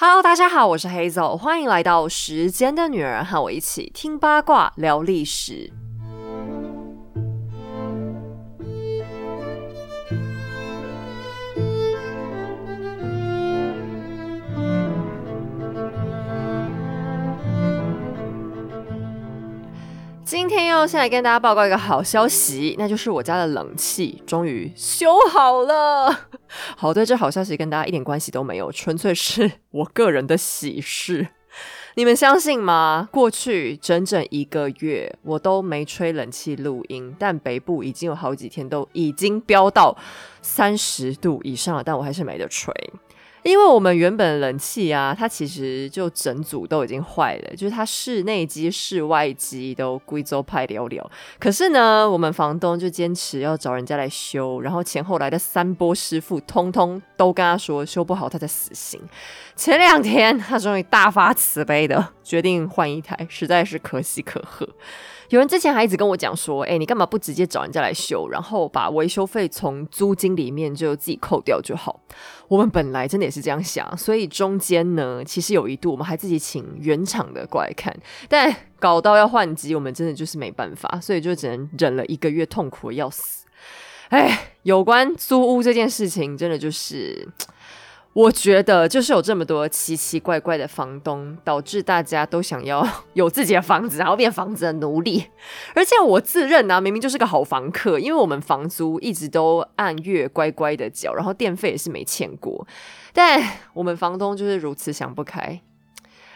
哈喽大家好，我是黑总，欢迎来到时间的女儿，和我一起听八卦聊历史。要先来跟大家报告一个好消息，那就是我家的冷气终于修好了。好，对，这好消息跟大家一点关系都没有，纯粹是 我个人的喜事。你们相信吗？过去整整一个月，我都没吹冷气录音，但北部已经有好几天都已经飙到三十度以上了，但我还是没得吹。因为我们原本冷气啊，它其实就整组都已经坏了，就是它室内机、室外机都贵州派了了。可是呢，我们房东就坚持要找人家来修，然后前后来的三波师傅，通通都跟他说修不好，他才死心。前两天，他终于大发慈悲的决定换一台，实在是可喜可贺。有人之前还一直跟我讲说：“哎，你干嘛不直接找人家来修，然后把维修费从租金里面就自己扣掉就好？”我们本来真的也是这样想，所以中间呢，其实有一度我们还自己请原厂的过来看，但搞到要换机，我们真的就是没办法，所以就只能忍了一个月，痛苦的要死。哎，有关租屋这件事情，真的就是。我觉得就是有这么多奇奇怪怪的房东，导致大家都想要 有自己的房子，然后变房子的奴隶。而且我自认呢，明明就是个好房客，因为我们房租一直都按月乖乖的缴，然后电费也是没欠过。但我们房东就是如此想不开。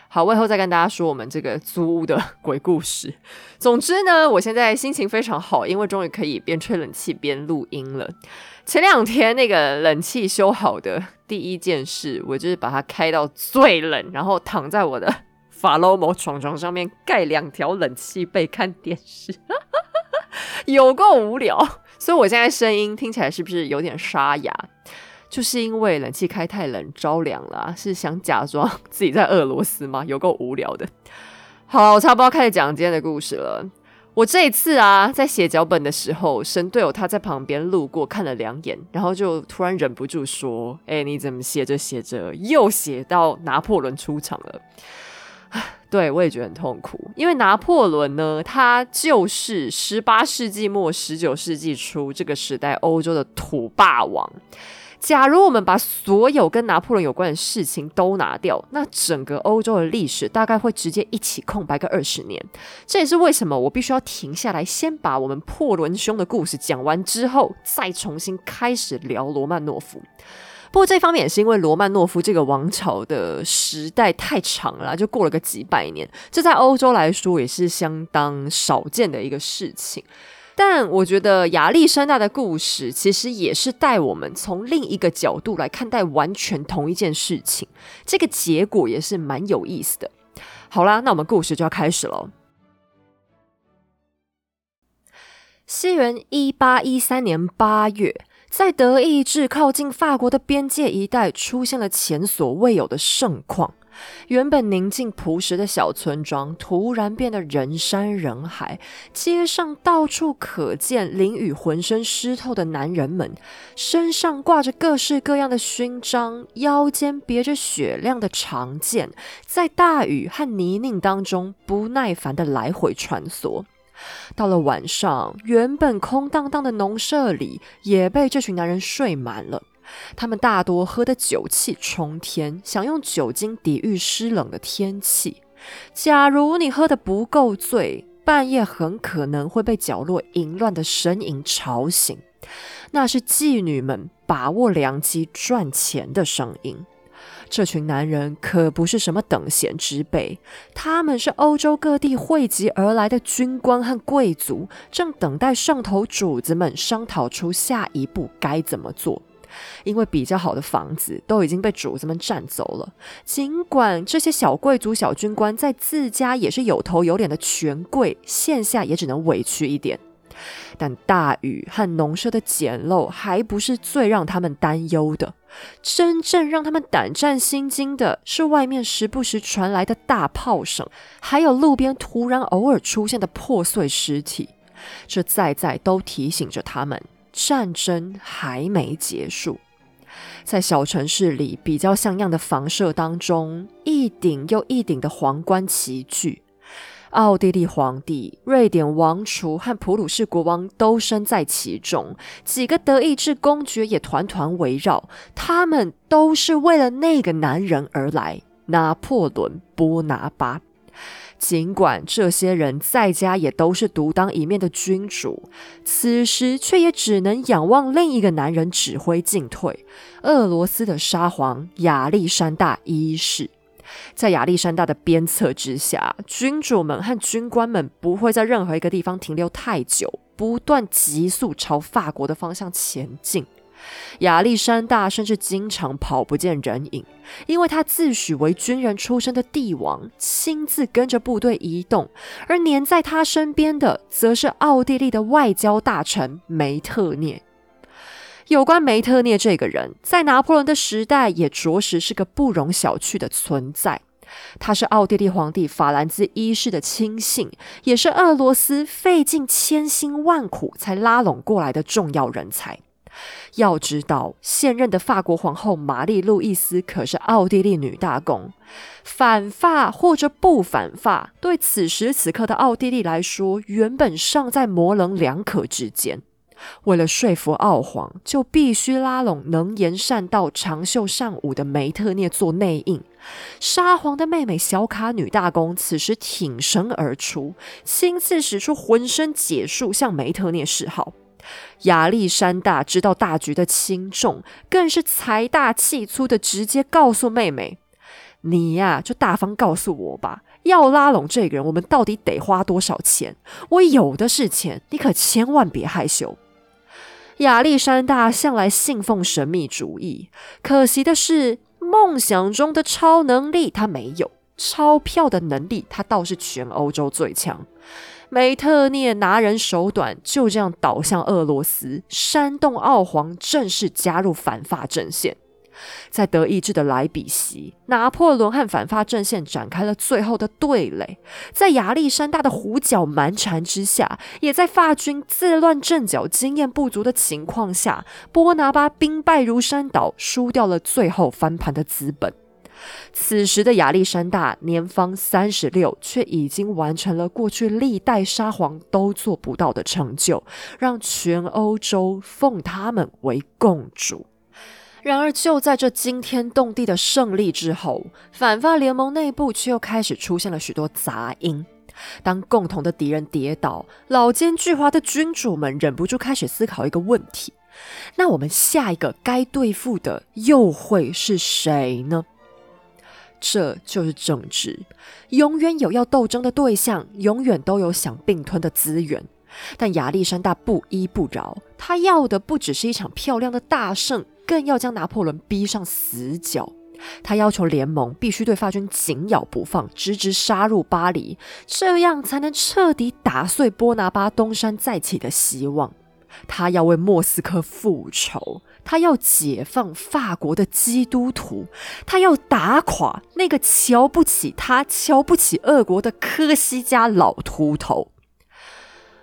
好，我以后再跟大家说我们这个租屋的 鬼故事。总之呢，我现在心情非常好，因为终于可以边吹冷气边录音了。前两天那个冷气修好的第一件事，我就是把它开到最冷，然后躺在我的法罗某床床上面盖两条冷气被看电视，有够无聊。所以我现在声音听起来是不是有点沙哑？就是因为冷气开太冷着凉了，是想假装自己在俄罗斯吗？有够无聊的。好，我差不多开始讲今天的故事了。我这一次啊，在写脚本的时候，神队友他在旁边路过看了两眼，然后就突然忍不住说：“哎，你怎么写着写着又写到拿破仑出场了？” 对我也觉得很痛苦，因为拿破仑呢，他就是十八世纪末、十九世纪初这个时代欧洲的土霸王。假如我们把所有跟拿破仑有关的事情都拿掉，那整个欧洲的历史大概会直接一起空白个二十年。这也是为什么我必须要停下来，先把我们破仑兄的故事讲完之后，再重新开始聊罗曼诺夫。不过这方面也是因为罗曼诺夫这个王朝的时代太长了，就过了个几百年，这在欧洲来说也是相当少见的一个事情。但我觉得亚历山大的故事其实也是带我们从另一个角度来看待完全同一件事情，这个结果也是蛮有意思的。好啦，那我们故事就要开始喽。西元一八一三年八月，在德意志靠近法国的边界一带，出现了前所未有的盛况。原本宁静朴实的小村庄，突然变得人山人海。街上到处可见淋雨浑身湿透的男人们，身上挂着各式各样的勋章，腰间别着雪亮的长剑，在大雨和泥泞当中不耐烦的来回穿梭。到了晚上，原本空荡荡的农舍里也被这群男人睡满了。他们大多喝得酒气冲天，想用酒精抵御湿冷的天气。假如你喝得不够醉，半夜很可能会被角落淫乱的呻吟吵醒，那是妓女们把握良机赚钱的声音。这群男人可不是什么等闲之辈，他们是欧洲各地汇集而来的军官和贵族，正等待上头主子们商讨出下一步该怎么做。因为比较好的房子都已经被主子们占走了，尽管这些小贵族、小军官在自家也是有头有脸的权贵，线下也只能委屈一点。但大雨和农舍的简陋还不是最让他们担忧的，真正让他们胆战心惊的是外面时不时传来的大炮声，还有路边突然偶尔出现的破碎尸体，这在在都提醒着他们。战争还没结束。在小城市里比较像样的房舍当中，一顶又一顶的皇冠齐聚。奥地利皇帝、瑞典王储和普鲁士国王都身在其中，几个德意志公爵也团团围绕。他们都是为了那个男人而来——拿破仑·波拿巴。尽管这些人在家也都是独当一面的君主，此时却也只能仰望另一个男人指挥进退——俄罗斯的沙皇亚历山大一世。在亚历山大的鞭策之下，君主们和军官们不会在任何一个地方停留太久，不断急速朝法国的方向前进。亚历山大甚至经常跑不见人影，因为他自诩为军人出身的帝王，亲自跟着部队移动，而黏在他身边的，则是奥地利的外交大臣梅特涅。有关梅特涅这个人，在拿破仑的时代也着实是个不容小觑的存在。他是奥地利皇帝法兰兹一世的亲信，也是俄罗斯费尽千辛万苦才拉拢过来的重要人才。要知道，现任的法国皇后玛丽路易斯可是奥地利女大公，反法或者不反法，对此时此刻的奥地利来说，原本尚在模棱两可之间。为了说服奥皇，就必须拉拢能言善道、长袖善舞的梅特涅做内应。沙皇的妹妹小卡女大公此时挺身而出，亲自使出浑身解数向梅特涅示好。亚历山大知道大局的轻重，更是财大气粗的直接告诉妹妹：“你呀，就大方告诉我吧，要拉拢这个人，我们到底得花多少钱？我有的是钱，你可千万别害羞。”亚历山大向来信奉神秘主义，可惜的是，梦想中的超能力他没有，钞票的能力他倒是全欧洲最强。梅特涅拿人手短，就这样倒向俄罗斯，煽动奥皇正式加入反法阵线。在德意志的莱比锡，拿破仑和反法阵线展开了最后的对垒。在亚历山大的胡搅蛮缠之下，也在法军自乱阵脚、经验不足的情况下，波拿巴兵败如山倒，输掉了最后翻盘的资本。此时的亚历山大年方三十六，却已经完成了过去历代沙皇都做不到的成就，让全欧洲奉他们为共主。然而，就在这惊天动地的胜利之后，反法联盟内部却又开始出现了许多杂音。当共同的敌人跌倒，老奸巨猾的君主们忍不住开始思考一个问题：那我们下一个该对付的又会是谁呢？这就是政治，永远有要斗争的对象，永远都有想并吞的资源。但亚历山大不依不饶，他要的不只是一场漂亮的大胜。更要将拿破仑逼上死角，他要求联盟必须对法军紧咬不放，直直杀入巴黎，这样才能彻底打碎波拿巴东山再起的希望。他要为莫斯科复仇，他要解放法国的基督徒，他要打垮那个瞧不起他、瞧不起俄国的科西嘉老秃头。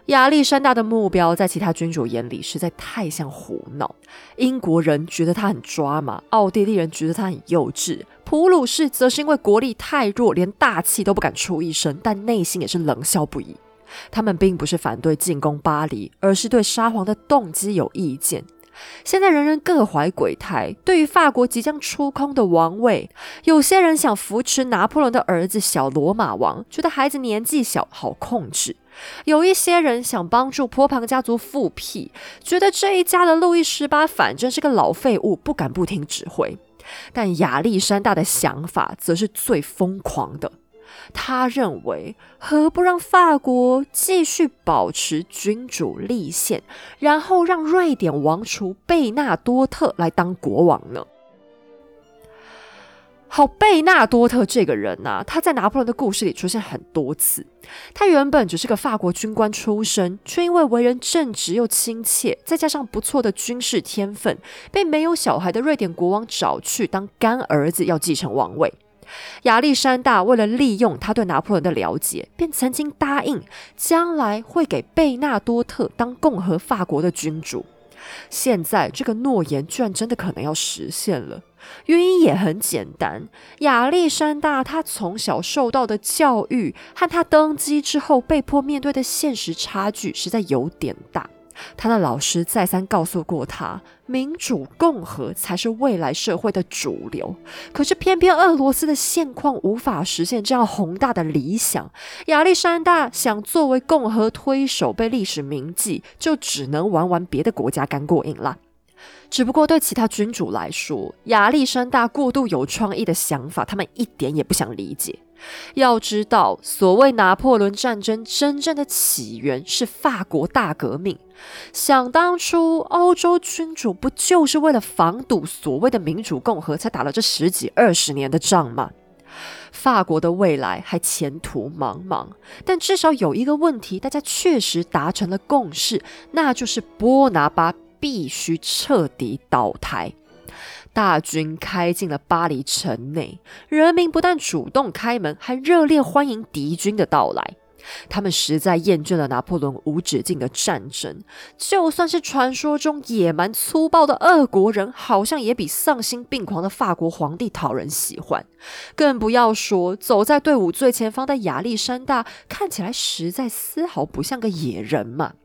亚历山大的目标在其他君主眼里实在太像胡闹。英国人觉得他很抓马，奥地利人觉得他很幼稚，普鲁士则是因为国力太弱，连大气都不敢出一声，但内心也是冷笑不已。他们并不是反对进攻巴黎，而是对沙皇的动机有意见。现在人人各怀鬼胎，对于法国即将出空的王位，有些人想扶持拿破仑的儿子小罗马王，觉得孩子年纪小好控制。有一些人想帮助波旁家族复辟，觉得这一家的路易十八反正是个老废物，不敢不听指挥。但亚历山大的想法则是最疯狂的，他认为何不让法国继续保持君主立宪，然后让瑞典王储贝纳多特来当国王呢？好，贝纳多特这个人呐，他在拿破仑的故事里出现很多次。他原本只是个法国军官出身，却因为为人正直又亲切，再加上不错的军事天分，被没有小孩的瑞典国王找去当干儿子，要继承王位。亚历山大为了利用他对拿破仑的了解，便曾经答应将来会给贝纳多特当共和法国的君主。现在这个诺言居然真的可能要实现了，原因也很简单，亚历山大他从小受到的教育和他登基之后被迫面对的现实差距实在有点大。他的老师再三告诉过他，民主共和才是未来社会的主流。可是偏偏俄罗斯的现况无法实现这样宏大的理想。亚历山大想作为共和推手被历史铭记，就只能玩玩别的国家干过瘾了。只不过对其他君主来说，亚历山大过度有创意的想法，他们一点也不想理解。要知道，所谓拿破仑战争真正的起源是法国大革命。想当初，欧洲君主不就是为了防堵所谓的民主共和，才打了这十几二十年的仗吗？法国的未来还前途茫茫，但至少有一个问题，大家确实达成了共识，那就是波拿巴必须彻底倒台。大军开进了巴黎城内，人民不但主动开门，还热烈欢迎敌军的到来。他们实在厌倦了拿破仑无止境的战争，就算是传说中野蛮粗暴的俄国人，好像也比丧心病狂的法国皇帝讨人喜欢。更不要说走在队伍最前方的亚历山大，看起来实在丝毫不像个野人嘛。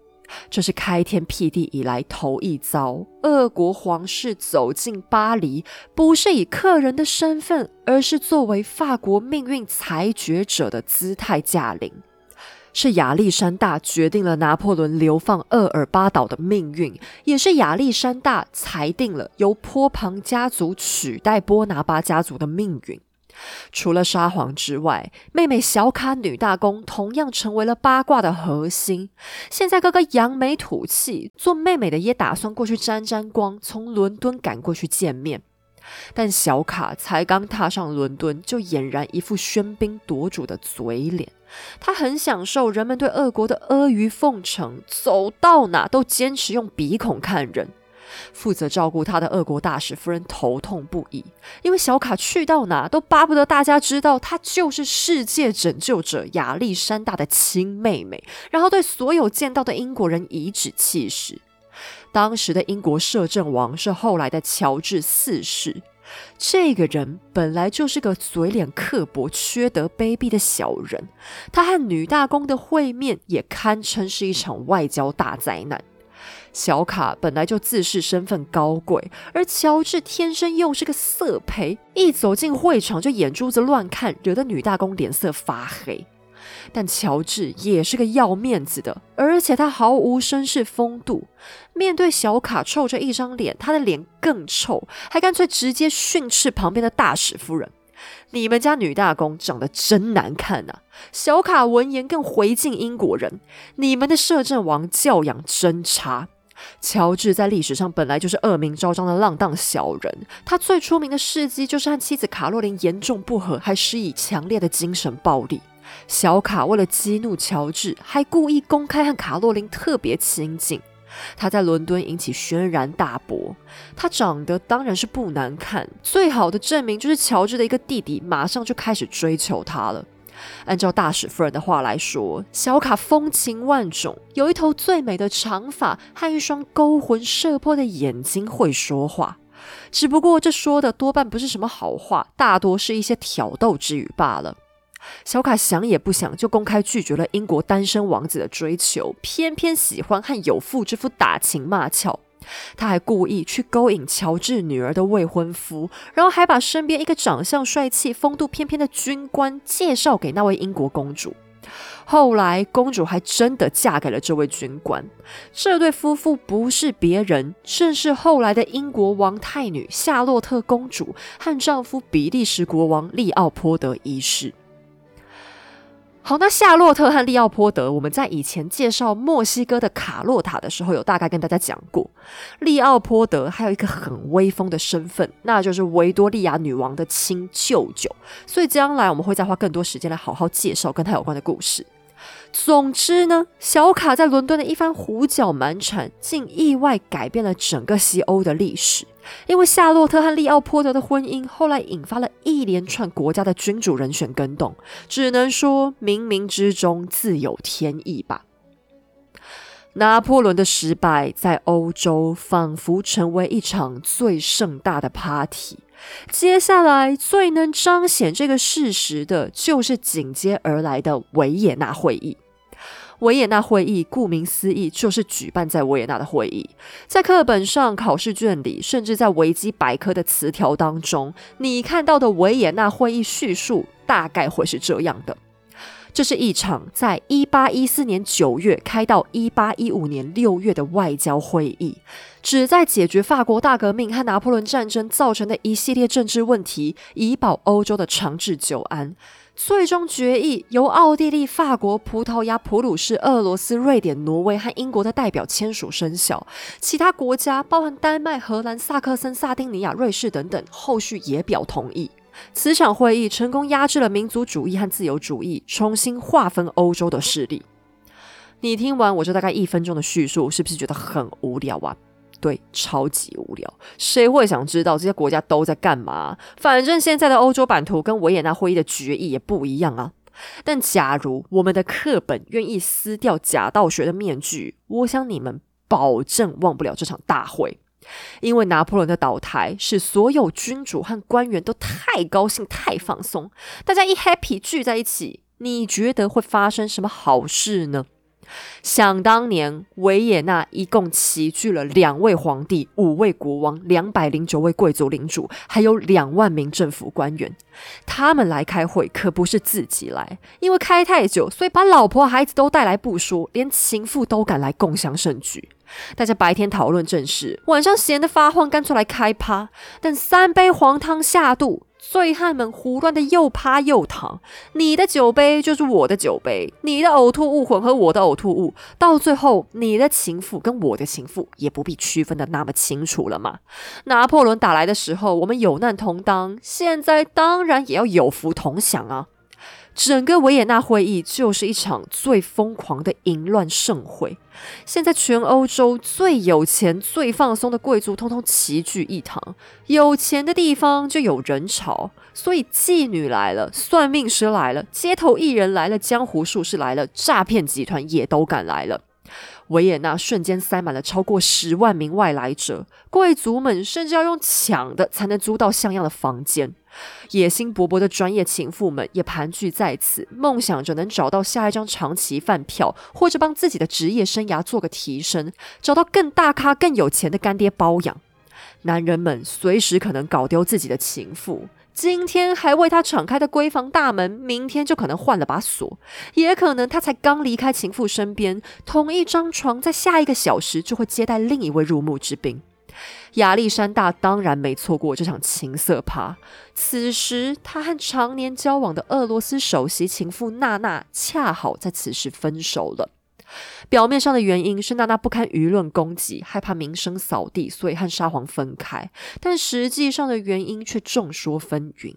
这是开天辟地以来头一遭，俄国皇室走进巴黎，不是以客人的身份，而是作为法国命运裁决者的姿态驾临。是亚历山大决定了拿破仑流放厄尔巴岛的命运，也是亚历山大裁定了由波旁家族取代波拿巴家族的命运。除了沙皇之外，妹妹小卡女大公同样成为了八卦的核心。现在哥哥扬眉吐气，做妹妹的也打算过去沾沾光，从伦敦赶过去见面。但小卡才刚踏上伦敦，就俨然一副喧宾夺主的嘴脸。他很享受人们对俄国的阿谀奉承，走到哪都坚持用鼻孔看人。负责照顾他的俄国大使夫人头痛不已，因为小卡去到哪都巴不得大家知道他就是世界拯救者亚历山大的亲妹妹，然后对所有见到的英国人颐指气使。当时的英国摄政王是后来的乔治四世，这个人本来就是个嘴脸刻薄、缺德、卑鄙的小人，他和女大公的会面也堪称是一场外交大灾难。小卡本来就自视身份高贵，而乔治天生又是个色胚，一走进会场就眼珠子乱看，惹得女大公脸色发黑。但乔治也是个要面子的，而且他毫无绅士风度。面对小卡臭着一张脸，他的脸更臭，还干脆直接训斥旁边的大使夫人：“你们家女大公长得真难看呐！”小卡闻言更回敬英国人：“你们的摄政王教养真差。”乔治在历史上本来就是恶名昭彰的浪荡小人，他最出名的事迹就是和妻子卡洛琳严重不和，还施以强烈的精神暴力。小卡为了激怒乔治，还故意公开和卡洛琳特别亲近。他在伦敦引起轩然大波。他长得当然是不难看，最好的证明就是乔治的一个弟弟马上就开始追求他了。按照大使夫人的话来说，小卡风情万种，有一头最美的长发和一双勾魂摄魄的眼睛，会说话。只不过这说的多半不是什么好话，大多是一些挑逗之语罢了。小卡想也不想就公开拒绝了英国单身王子的追求，偏偏喜欢和有妇之夫打情骂俏。他还故意去勾引乔治女儿的未婚夫，然后还把身边一个长相帅气、风度翩翩的军官介绍给那位英国公主。后来，公主还真的嫁给了这位军官。这对夫妇不是别人，正是后来的英国王太女夏洛特公主和丈夫比利时国王利奥波德一世。好，那夏洛特和利奥波德，我们在以前介绍墨西哥的卡洛塔的时候，有大概跟大家讲过。利奥波德还有一个很威风的身份，那就是维多利亚女王的亲舅舅。所以将来我们会再花更多时间来好好介绍跟他有关的故事。总之呢，小卡在伦敦的一番胡搅蛮缠，竟意外改变了整个西欧的历史。因为夏洛特和利奥波德的婚姻，后来引发了一连串国家的君主人选更动，只能说冥冥之中自有天意吧。拿破仑的失败在欧洲仿佛成为一场最盛大的 party。接下来最能彰显这个事实的，就是紧接而来的维也纳会议。维也纳会议顾名思义就是举办在维也纳的会议。在课本上、考试卷里，甚至在维基百科的词条当中，你看到的维也纳会议叙述大概会是这样的。这是一场在一八一四年九月开到一八一五年六月的外交会议，旨在解决法国大革命和拿破仑战争造成的一系列政治问题，以保欧洲的长治久安。最终决议由奥地利、法国、葡萄牙、普鲁士、俄罗斯、瑞典、挪威和英国的代表签署生效，其他国家包含丹麦、荷兰、萨克森、萨丁尼亚、瑞士等等，后续也表同意。此场会议成功压制了民族主义和自由主义，重新划分欧洲的势力。你听完我这大概一分钟的叙述，是不是觉得很无聊啊？对，超级无聊。谁会想知道这些国家都在干嘛？反正现在的欧洲版图跟维也纳会议的决议也不一样啊。但假如我们的课本愿意撕掉假道学的面具，我想你们保证忘不了这场大会。因为拿破仑的倒台，使所有君主和官员都太高兴、太放松。大家一 happy 聚在一起，你觉得会发生什么好事呢？想当年，维也纳一共齐聚了两位皇帝、五位国王、两百零九位贵族领主，还有两万名政府官员。他们来开会可不是自己来，因为开太久，所以把老婆孩子都带来不说，连情妇都赶来共享盛举。大家白天讨论政事，晚上闲得发慌，干脆来开趴。等三杯黄汤下肚。醉汉们胡乱的又趴又躺，你的酒杯就是我的酒杯，你的呕吐物混合我的呕吐物，到最后你的情妇跟我的情妇也不必区分的那么清楚了嘛。拿破仑打来的时候，我们有难同当，现在当然也要有福同享啊。整个维也纳会议就是一场最疯狂的淫乱盛会。现在全欧洲最有钱、最放松的贵族，通通齐聚一堂。有钱的地方就有人潮，所以妓女来了，算命师来了，街头艺人来了，江湖术士来了，诈骗集团也都赶来了。维也纳瞬间塞满了超过十万名外来者，贵族们甚至要用抢的才能租到像样的房间。野心勃勃的专业情妇们也盘踞在此，梦想着能找到下一张长期饭票，或者帮自己的职业生涯做个提升，找到更大咖、更有钱的干爹包养。男人们随时可能搞丢自己的情妇。今天还为他敞开的闺房大门，明天就可能换了把锁，也可能他才刚离开情妇身边，同一张床，在下一个小时就会接待另一位入幕之宾。亚历山大当然没错过这场情色趴。此时，他和常年交往的俄罗斯首席情妇娜娜恰好在此时分手了。表面上的原因是娜娜不堪舆论攻击，害怕名声扫地，所以和沙皇分开。但实际上的原因却众说纷纭。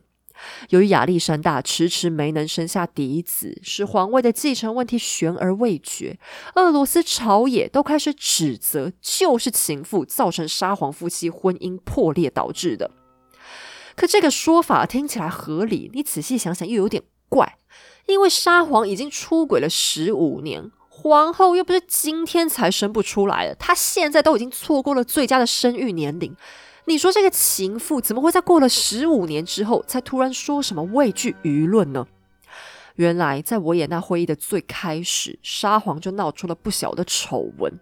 由于亚历山大迟迟没能生下嫡子，使皇位的继承问题悬而未决，俄罗斯朝野都开始指责，就是情妇造成沙皇夫妻婚姻破裂导致的。可这个说法听起来合理，你仔细想想又有点怪，因为沙皇已经出轨了十五年。皇后又不是今天才生不出来的，她现在都已经错过了最佳的生育年龄。你说这个情妇怎么会在过了十五年之后才突然说什么畏惧舆论呢？原来，在维也纳会议的最开始，沙皇就闹出了不小的丑闻，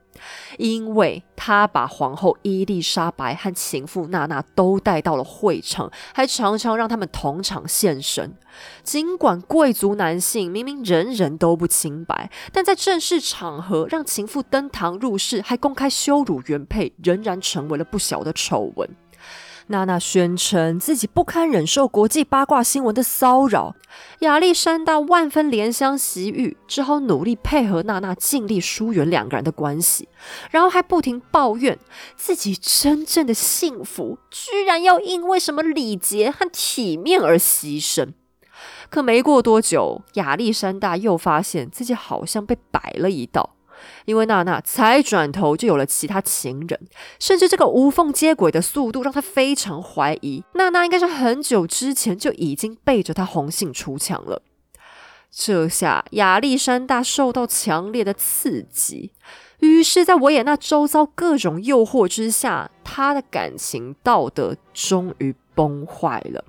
因为他把皇后伊丽莎白和情妇娜娜都带到了会场，还常常让他们同场现身。尽管贵族男性明明人人都不清白，但在正式场合让情妇登堂入室，还公开羞辱原配，仍然成为了不小的丑闻。娜娜宣称自己不堪忍受国际八卦新闻的骚扰，亚历山大万分怜香惜玉，只好努力配合娜娜，尽力疏远两个人的关系，然后还不停抱怨自己真正的幸福居然要因为什么礼节和体面而牺牲。可没过多久，亚历山大又发现自己好像被摆了一道。因为娜娜才转头就有了其他情人，甚至这个无缝接轨的速度让他非常怀疑，娜娜应该是很久之前就已经背着他红杏出墙了。这下亚历山大受到强烈的刺激，于是，在维也纳周遭各种诱惑之下，他的感情道德终于崩坏了。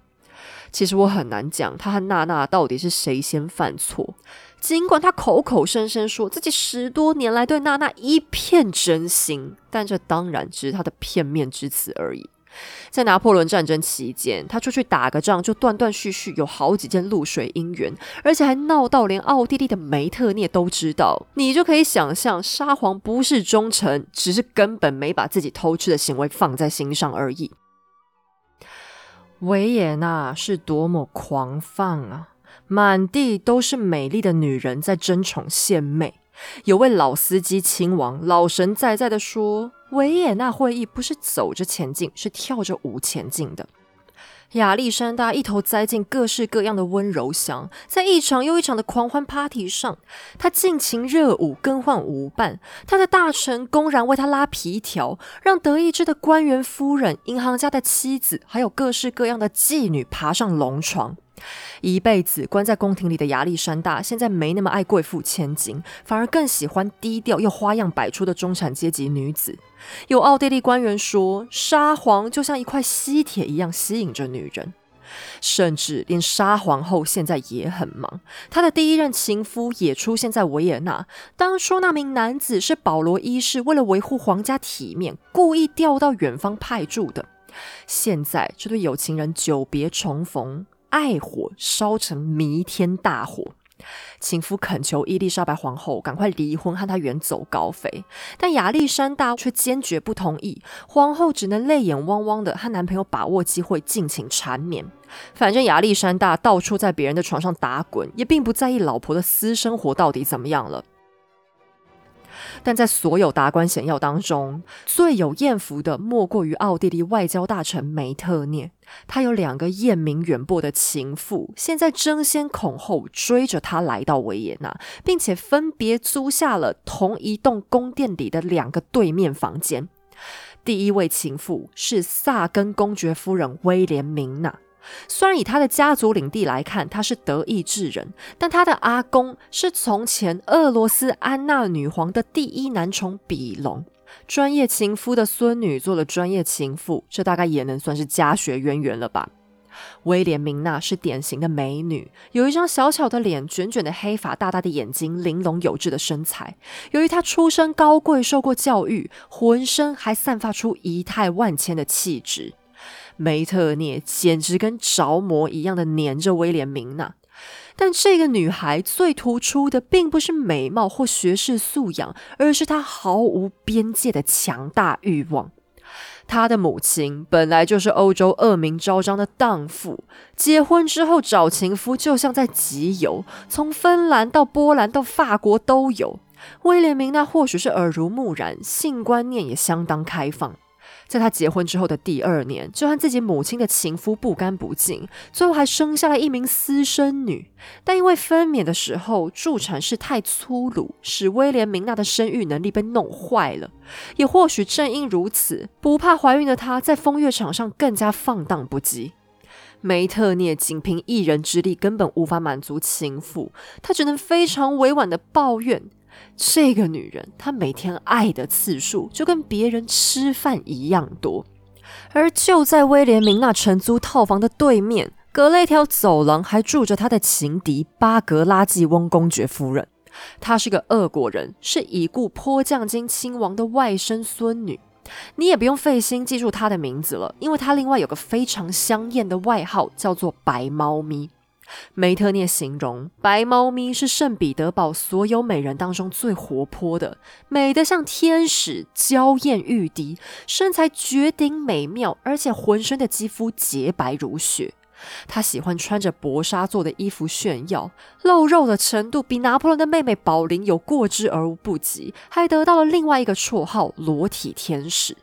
其实我很难讲，他和娜娜到底是谁先犯错。尽管他口口声声说自己十多年来对娜娜一片真心，但这当然只是他的片面之词而已。在拿破仑战争期间，他出去打个仗就断断续续有好几件露水姻缘，而且还闹到连奥地利的梅特涅都知道。你就可以想象，沙皇不是忠诚，只是根本没把自己偷吃的行为放在心上而已。维也纳是多么狂放啊！满地都是美丽的女人在争宠献媚。有位老司机亲王老神在在的说：“维也纳会议不是走着前进，是跳着舞前进的。”亚历山大一头栽进各式各样的温柔乡，在一场又一场的狂欢 party 上，他尽情热舞，更换舞伴。他的大臣公然为他拉皮条，让德意志的官员夫人、银行家的妻子，还有各式各样的妓女爬上龙床。一辈子关在宫廷里的亚历山大，现在没那么爱贵妇千金，反而更喜欢低调又花样百出的中产阶级女子。有奥地利官员说，沙皇就像一块吸铁一样吸引着女人，甚至连沙皇后现在也很忙。她的第一任情夫也出现在维也纳。当初那名男子是保罗一世为了维护皇家体面，故意调到远方派驻的。现在这对有情人久别重逢。爱火烧成弥天大火，情夫恳求伊丽莎白皇后赶快离婚，和他远走高飞，但亚历山大却坚决不同意。皇后只能泪眼汪汪的和男朋友把握机会尽情缠绵。反正亚历山大到处在别人的床上打滚，也并不在意老婆的私生活到底怎么样了。但在所有达官显要当中，最有艳福的莫过于奥地利外交大臣梅特涅。他有两个艳名远播的情妇，现在争先恐后追着他来到维也纳，并且分别租下了同一栋宫殿里的两个对面房间。第一位情妇是萨根公爵夫人威廉明娜。虽然以他的家族领地来看，他是德意志人，但他的阿公是从前俄罗斯安娜女皇的第一男宠比隆。专业情夫的孙女做了专业情妇，这大概也能算是家学渊源了吧？威廉明娜是典型的美女，有一张小巧的脸，卷卷的黑发，大大的眼睛，玲珑有致的身材。由于她出身高贵，受过教育，浑身还散发出仪态万千的气质。梅特涅简直跟着魔一样的黏着威廉明娜，但这个女孩最突出的并不是美貌或学识素养，而是她毫无边界的强大欲望。她的母亲本来就是欧洲恶名昭彰的荡妇，结婚之后找情夫就像在集邮，从芬兰到波兰到法国都有。威廉明娜或许是耳濡目染，性观念也相当开放。在他结婚之后的第二年，就和自己母亲的情夫不干不净，最后还生下了一名私生女。但因为分娩的时候助产士太粗鲁，使威廉明娜的生育能力被弄坏了。也或许正因如此，不怕怀孕的她在风月场上更加放荡不羁。梅特涅仅凭一人之力根本无法满足情妇，他只能非常委婉的抱怨。这个女人，她每天爱的次数就跟别人吃饭一样多。而就在威廉明娜承租套房的对面，隔了一条走廊，还住着他的情敌巴格拉季翁公爵夫人。她是个俄国人，是已故坡将金亲王的外甥孙女。你也不用费心记住她的名字了，因为她另外有个非常香艳的外号，叫做“白猫咪”。梅特涅形容白猫咪是圣彼得堡所有美人当中最活泼的，美得像天使，娇艳欲滴，身材绝顶美妙，而且浑身的肌肤洁白如雪。她喜欢穿着薄纱做的衣服炫耀，露肉的程度比拿破仑的妹妹宝琳有过之而无不及，还得到了另外一个绰号——裸体天使。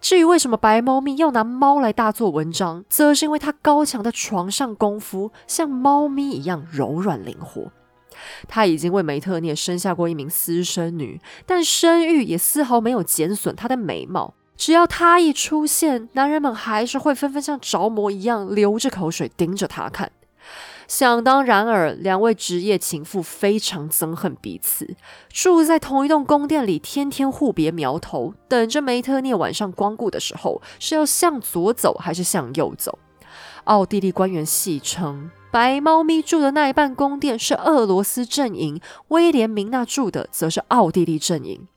至于为什么白猫咪要拿猫来大做文章，则是因为它高强的床上功夫像猫咪一样柔软灵活。他已经为梅特涅生下过一名私生女，但生育也丝毫没有减损她的美貌。只要她一出现，男人们还是会纷纷像着魔一样流着口水盯着她看。想当然尔，两位职业情妇非常憎恨彼此，住在同一栋宫殿里，天天互别苗头，等着梅特涅晚上光顾的时候，是要向左走还是向右走？奥地利官员戏称，白猫咪住的那一半宫殿是俄罗斯阵营，威廉明娜住的则是奥地利阵营。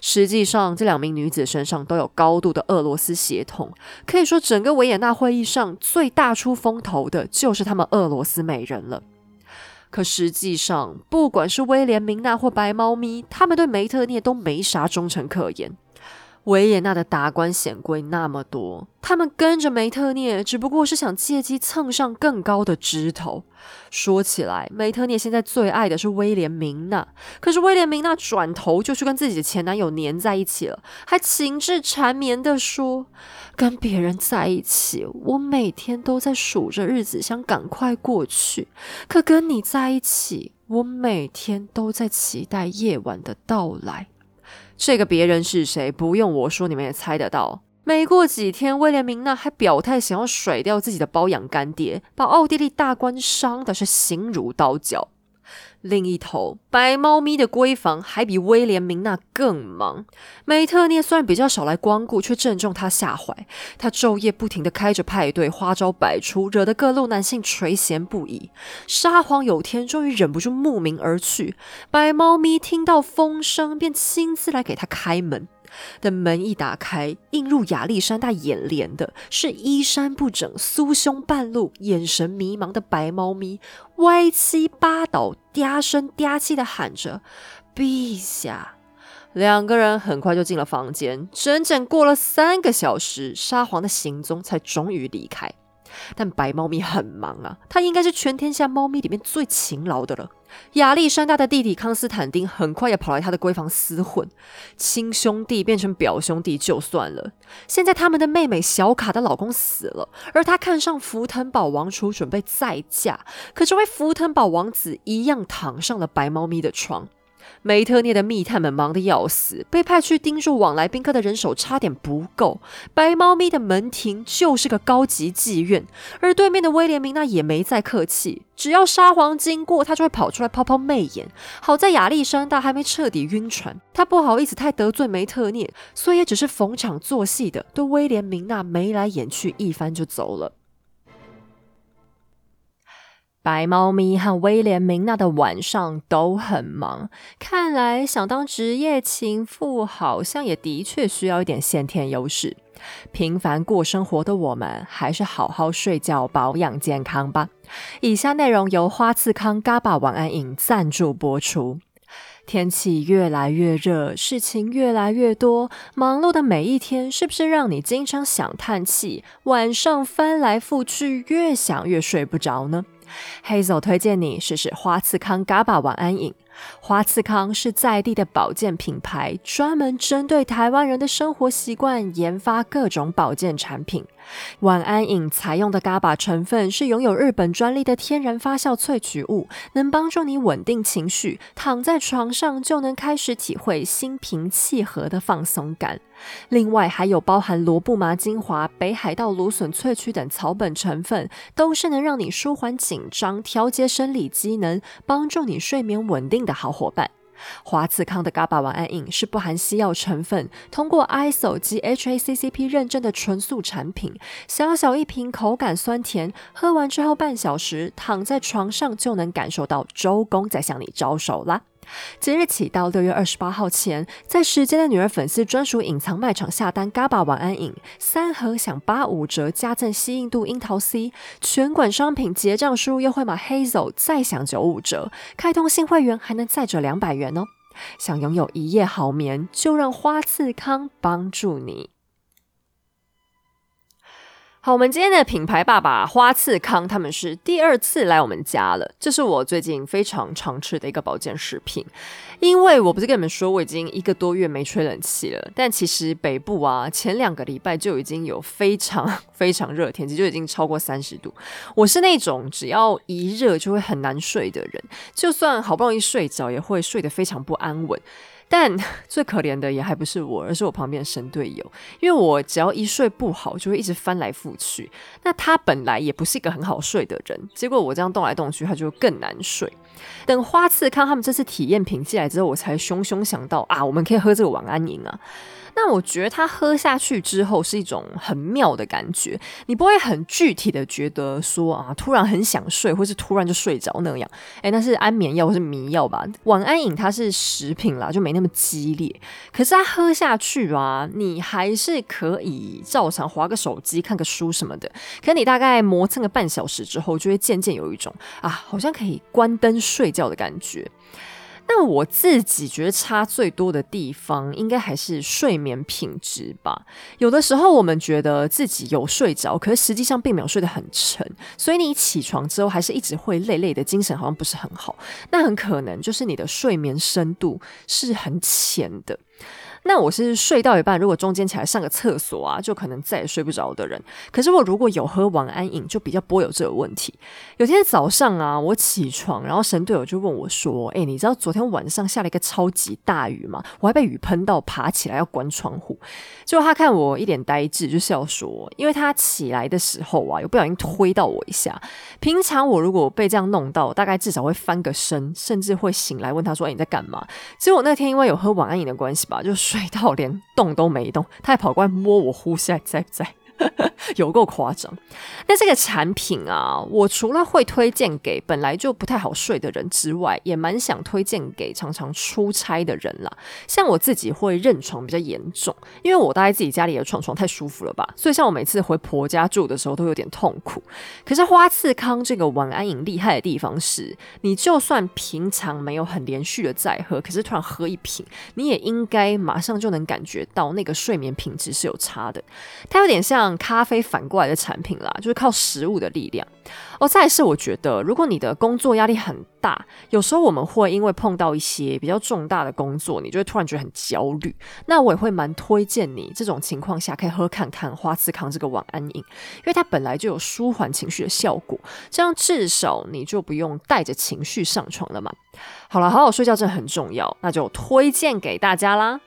实际上，这两名女子身上都有高度的俄罗斯血统，可以说，整个维也纳会议上最大出风头的就是他们俄罗斯美人了。可实际上，不管是威廉明娜或白猫咪，他们对梅特涅都没啥忠诚可言。维也纳的达官显贵那么多，他们跟着梅特涅，只不过是想借机蹭上更高的枝头。说起来，梅特涅现在最爱的是威廉明娜，可是威廉明娜转头就去跟自己的前男友粘在一起了，还情志缠绵的说：“跟别人在一起，我每天都在数着日子，想赶快过去；可跟你在一起，我每天都在期待夜晚的到来。”这个别人是谁？不用我说，你们也猜得到。没过几天，威廉明娜还表态想要甩掉自己的包养干爹，把奥地利大官伤的是心如刀绞。另一头，白猫咪的闺房还比威廉明娜更忙。梅特涅虽然比较少来光顾，却正中他下怀。他昼夜不停地开着派对，花招百出，惹得各路男性垂涎不已。沙皇有天终于忍不住慕名而去，白猫咪听到风声，便亲自来给他开门。的门一打开，映入亚历山大眼帘的是衣衫不整、酥胸半露、眼神迷茫的白猫咪，歪七八倒、嗲声嗲气的喊着“陛下”。两个人很快就进了房间，整整过了三个小时，沙皇的行踪才终于离开。但白猫咪很忙啊，它应该是全天下猫咪里面最勤劳的了。亚历山大的弟弟康斯坦丁很快也跑来他的闺房厮混，亲兄弟变成表兄弟就算了，现在他们的妹妹小卡的老公死了，而她看上福腾堡王储，准备再嫁，可这位福腾堡王子一样躺上了白猫咪的床。梅特涅的密探们忙得要死，被派去盯住往来宾客的人手差点不够。白猫咪的门庭就是个高级妓院，而对面的威廉明娜也没再客气，只要沙皇经过，他就会跑出来抛抛媚眼。好在亚历山大还没彻底晕船，他不好意思太得罪梅特涅，所以也只是逢场作戏的对威廉明娜眉来眼去一番就走了。白猫咪和威廉明娜的晚上都很忙，看来想当职业情妇，好像也的确需要一点先天优势。平凡过生活的我们，还是好好睡觉，保养健康吧。以下内容由花次康 GABA 晚安饮赞助播出。天气越来越热，事情越来越多，忙碌的每一天，是不是让你经常想叹气？晚上翻来覆去，越想越睡不着呢？Hazel 推荐你试试花次康 GABA 晚安饮。花次康是在地的保健品牌，专门针对台湾人的生活习惯研发各种保健产品。晚安饮采用的 GABA 成分是拥有日本专利的天然发酵萃取物，能帮助你稳定情绪，躺在床上就能开始体会心平气和的放松感。另外还有包含罗布麻精华、北海道芦笋萃取等草本成分，都是能让你舒缓紧张、调节生理机能、帮助你睡眠稳定的好伙伴。华次康的 GABA 晚安饮是不含西药成分，通过 ISO 及 HACCP 认证的纯素产品。小小一瓶，口感酸甜，喝完之后半小时躺在床上就能感受到周公在向你招手啦。即日起到六月二十八号前，在时间的女儿粉丝专属隐藏卖场下单 GABA 晚安饮三盒享八五折，加赠西印度樱桃 C。全馆商品结账输入优惠码 Hazel 再享九五折，开通新会员还能再折两百元哦。想拥有一夜好眠，就让花次康帮助你。好，我们今天的品牌爸爸花次康，他们是第二次来我们家了。这是我最近非常常吃的一个保健食品。因为我不是跟你们说我已经一个多月没吹冷气了，但其实北部啊，前两个礼拜就已经有非常非常热天气，就已经超过三十度。我是那种只要一热就会很难睡的人，就算好不容易睡着，也会睡得非常不安稳。但 最可怜的也还不是我，而是我旁边的神队友。因为我只要一睡不好，就会一直翻来覆去。那他本来也不是一个很好睡的人，结果我这样动来动去，他就更难睡。等花次康他们这次体验品寄来之后，我才汹汹想到啊，我们可以喝这个晚安饮啊。那我觉得它喝下去之后是一种很妙的感觉，你不会很具体的觉得说啊，突然很想睡，或是突然就睡着那样。诶，那是安眠药或是迷药吧？晚安饮它是食品啦，就没那么激烈。可是它喝下去啊，你还是可以照常划个手机、看个书什么的。可你大概磨蹭个半小时之后，就会渐渐有一种啊，好像可以关灯睡觉的感觉。那我自己觉得差最多的地方，应该还是睡眠品质吧。有的时候我们觉得自己有睡着，可是实际上并没有睡得很沉，所以你起床之后还是一直会累累的，精神好像不是很好。那很可能就是你的睡眠深度是很浅的。那我是睡到一半，如果中间起来上个厕所啊，就可能再也睡不着的人。可是我如果有喝晚安饮，就比较不会有这个问题。有天早上啊，我起床，然后神队友就问我说：“哎，你知道昨天晚上下了一个超级大雨吗？我还被雨喷到，爬起来要关窗户。”结果他看我一脸呆滞，就笑说：“因为他起来的时候啊，有不小心推到我一下。平常我如果被这样弄到，大概至少会翻个身，甚至会醒来问他说：‘哎，你在干嘛？’结果那天因为有喝晚安饮的关系吧，就。睡到连动都没动，他还跑过来摸我呼吸，在不在？有够夸张！那这个产品啊，我除了会推荐给本来就不太好睡的人之外，也蛮想推荐给常常出差的人啦。像我自己会认床比较严重，因为我待在自己家里的床床太舒服了吧，所以像我每次回婆家住的时候都有点痛苦。可是花次康这个晚安饮厉害的地方是，你就算平常没有很连续的在喝，可是突然喝一瓶，你也应该马上就能感觉到那个睡眠品质是有差的。它有点像。咖啡反过来的产品啦，就是靠食物的力量。哦，再是我觉得，如果你的工作压力很大，有时候我们会因为碰到一些比较重大的工作，你就会突然觉得很焦虑。那我也会蛮推荐你这种情况下可以喝看看花次康这个晚安饮，因为它本来就有舒缓情绪的效果，这样至少你就不用带着情绪上床了嘛。好了，好好睡觉真的很重要，那就推荐给大家啦。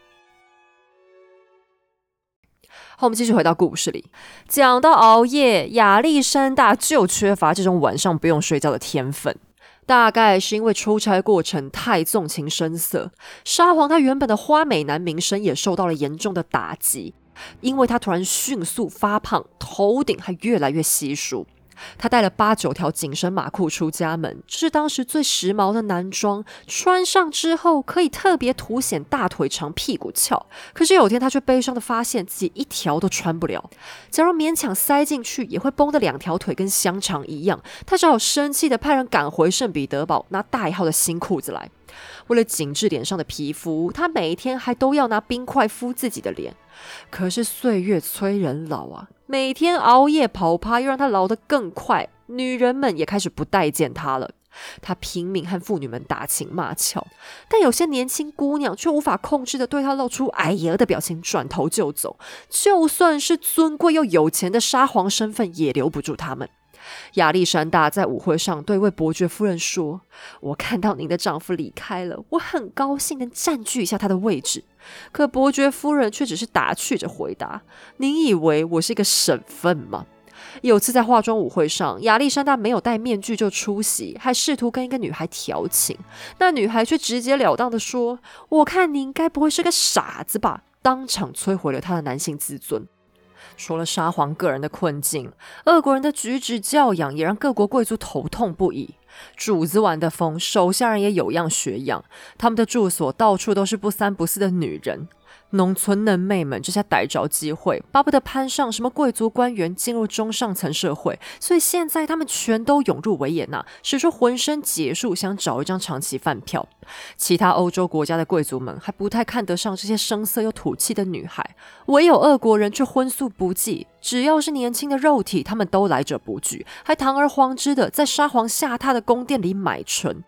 好，我们继续回到故事里，讲到熬夜，亚历山大就缺乏这种晚上不用睡觉的天分。大概是因为出差过程太纵情声色，沙皇他原本的花美男名声也受到了严重的打击，因为他突然迅速发胖，头顶还越来越稀疏。他带了八九条紧身马裤出家门，这是当时最时髦的男装。穿上之后可以特别凸显大腿长、屁股翘。可是有天他却悲伤的发现自己一条都穿不了。假如勉强塞进去，也会绷的两条腿跟香肠一样。他只好生气的派人赶回圣彼得堡拿大一号的新裤子来。为了紧致脸上的皮肤，他每天还都要拿冰块敷自己的脸。可是岁月催人老啊，每天熬夜跑趴又让他老得更快。女人们也开始不待见他了。他拼命和妇女们打情骂俏，但有些年轻姑娘却无法控制的对他露出哎呀的表情，转头就走。就算是尊贵又有钱的沙皇身份，也留不住他们。亚历山大在舞会上对一位伯爵夫人说：“我看到您的丈夫离开了，我很高兴能占据一下他的位置。”可伯爵夫人却只是打趣着回答：“您以为我是一个省份吗？”有次在化妆舞会上，亚历山大没有戴面具就出席，还试图跟一个女孩调情，那女孩却直截了当的说：“我看您该不会是个傻子吧？”当场摧毁了他的男性自尊。除了沙皇个人的困境，俄国人的举止教养也让各国贵族头痛不已。主子玩的疯，手下人也有样学样，他们的住所到处都是不三不四的女人。农村嫩妹们这下逮着机会，巴不得攀上什么贵族官员，进入中上层社会。所以现在他们全都涌入维也纳，使出浑身解数，想找一张长期饭票。其他欧洲国家的贵族们还不太看得上这些声色又土气的女孩，唯有俄国人却荤素不忌，只要是年轻的肉体，他们都来者不拒，还堂而皇之的在沙皇下榻的宫殿里买春。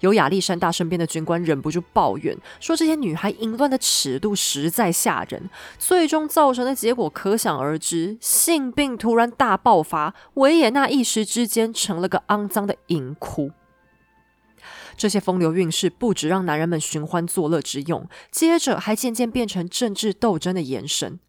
有亚历山大身边的军官忍不住抱怨说：“这些女孩淫乱的尺度实在吓人。”最终造成的结果可想而知：性病突然大爆发，维也纳一时之间成了个肮脏的淫窟。这些风流韵事不止让男人们寻欢作乐之用，接着还渐渐变成政治斗争的延伸。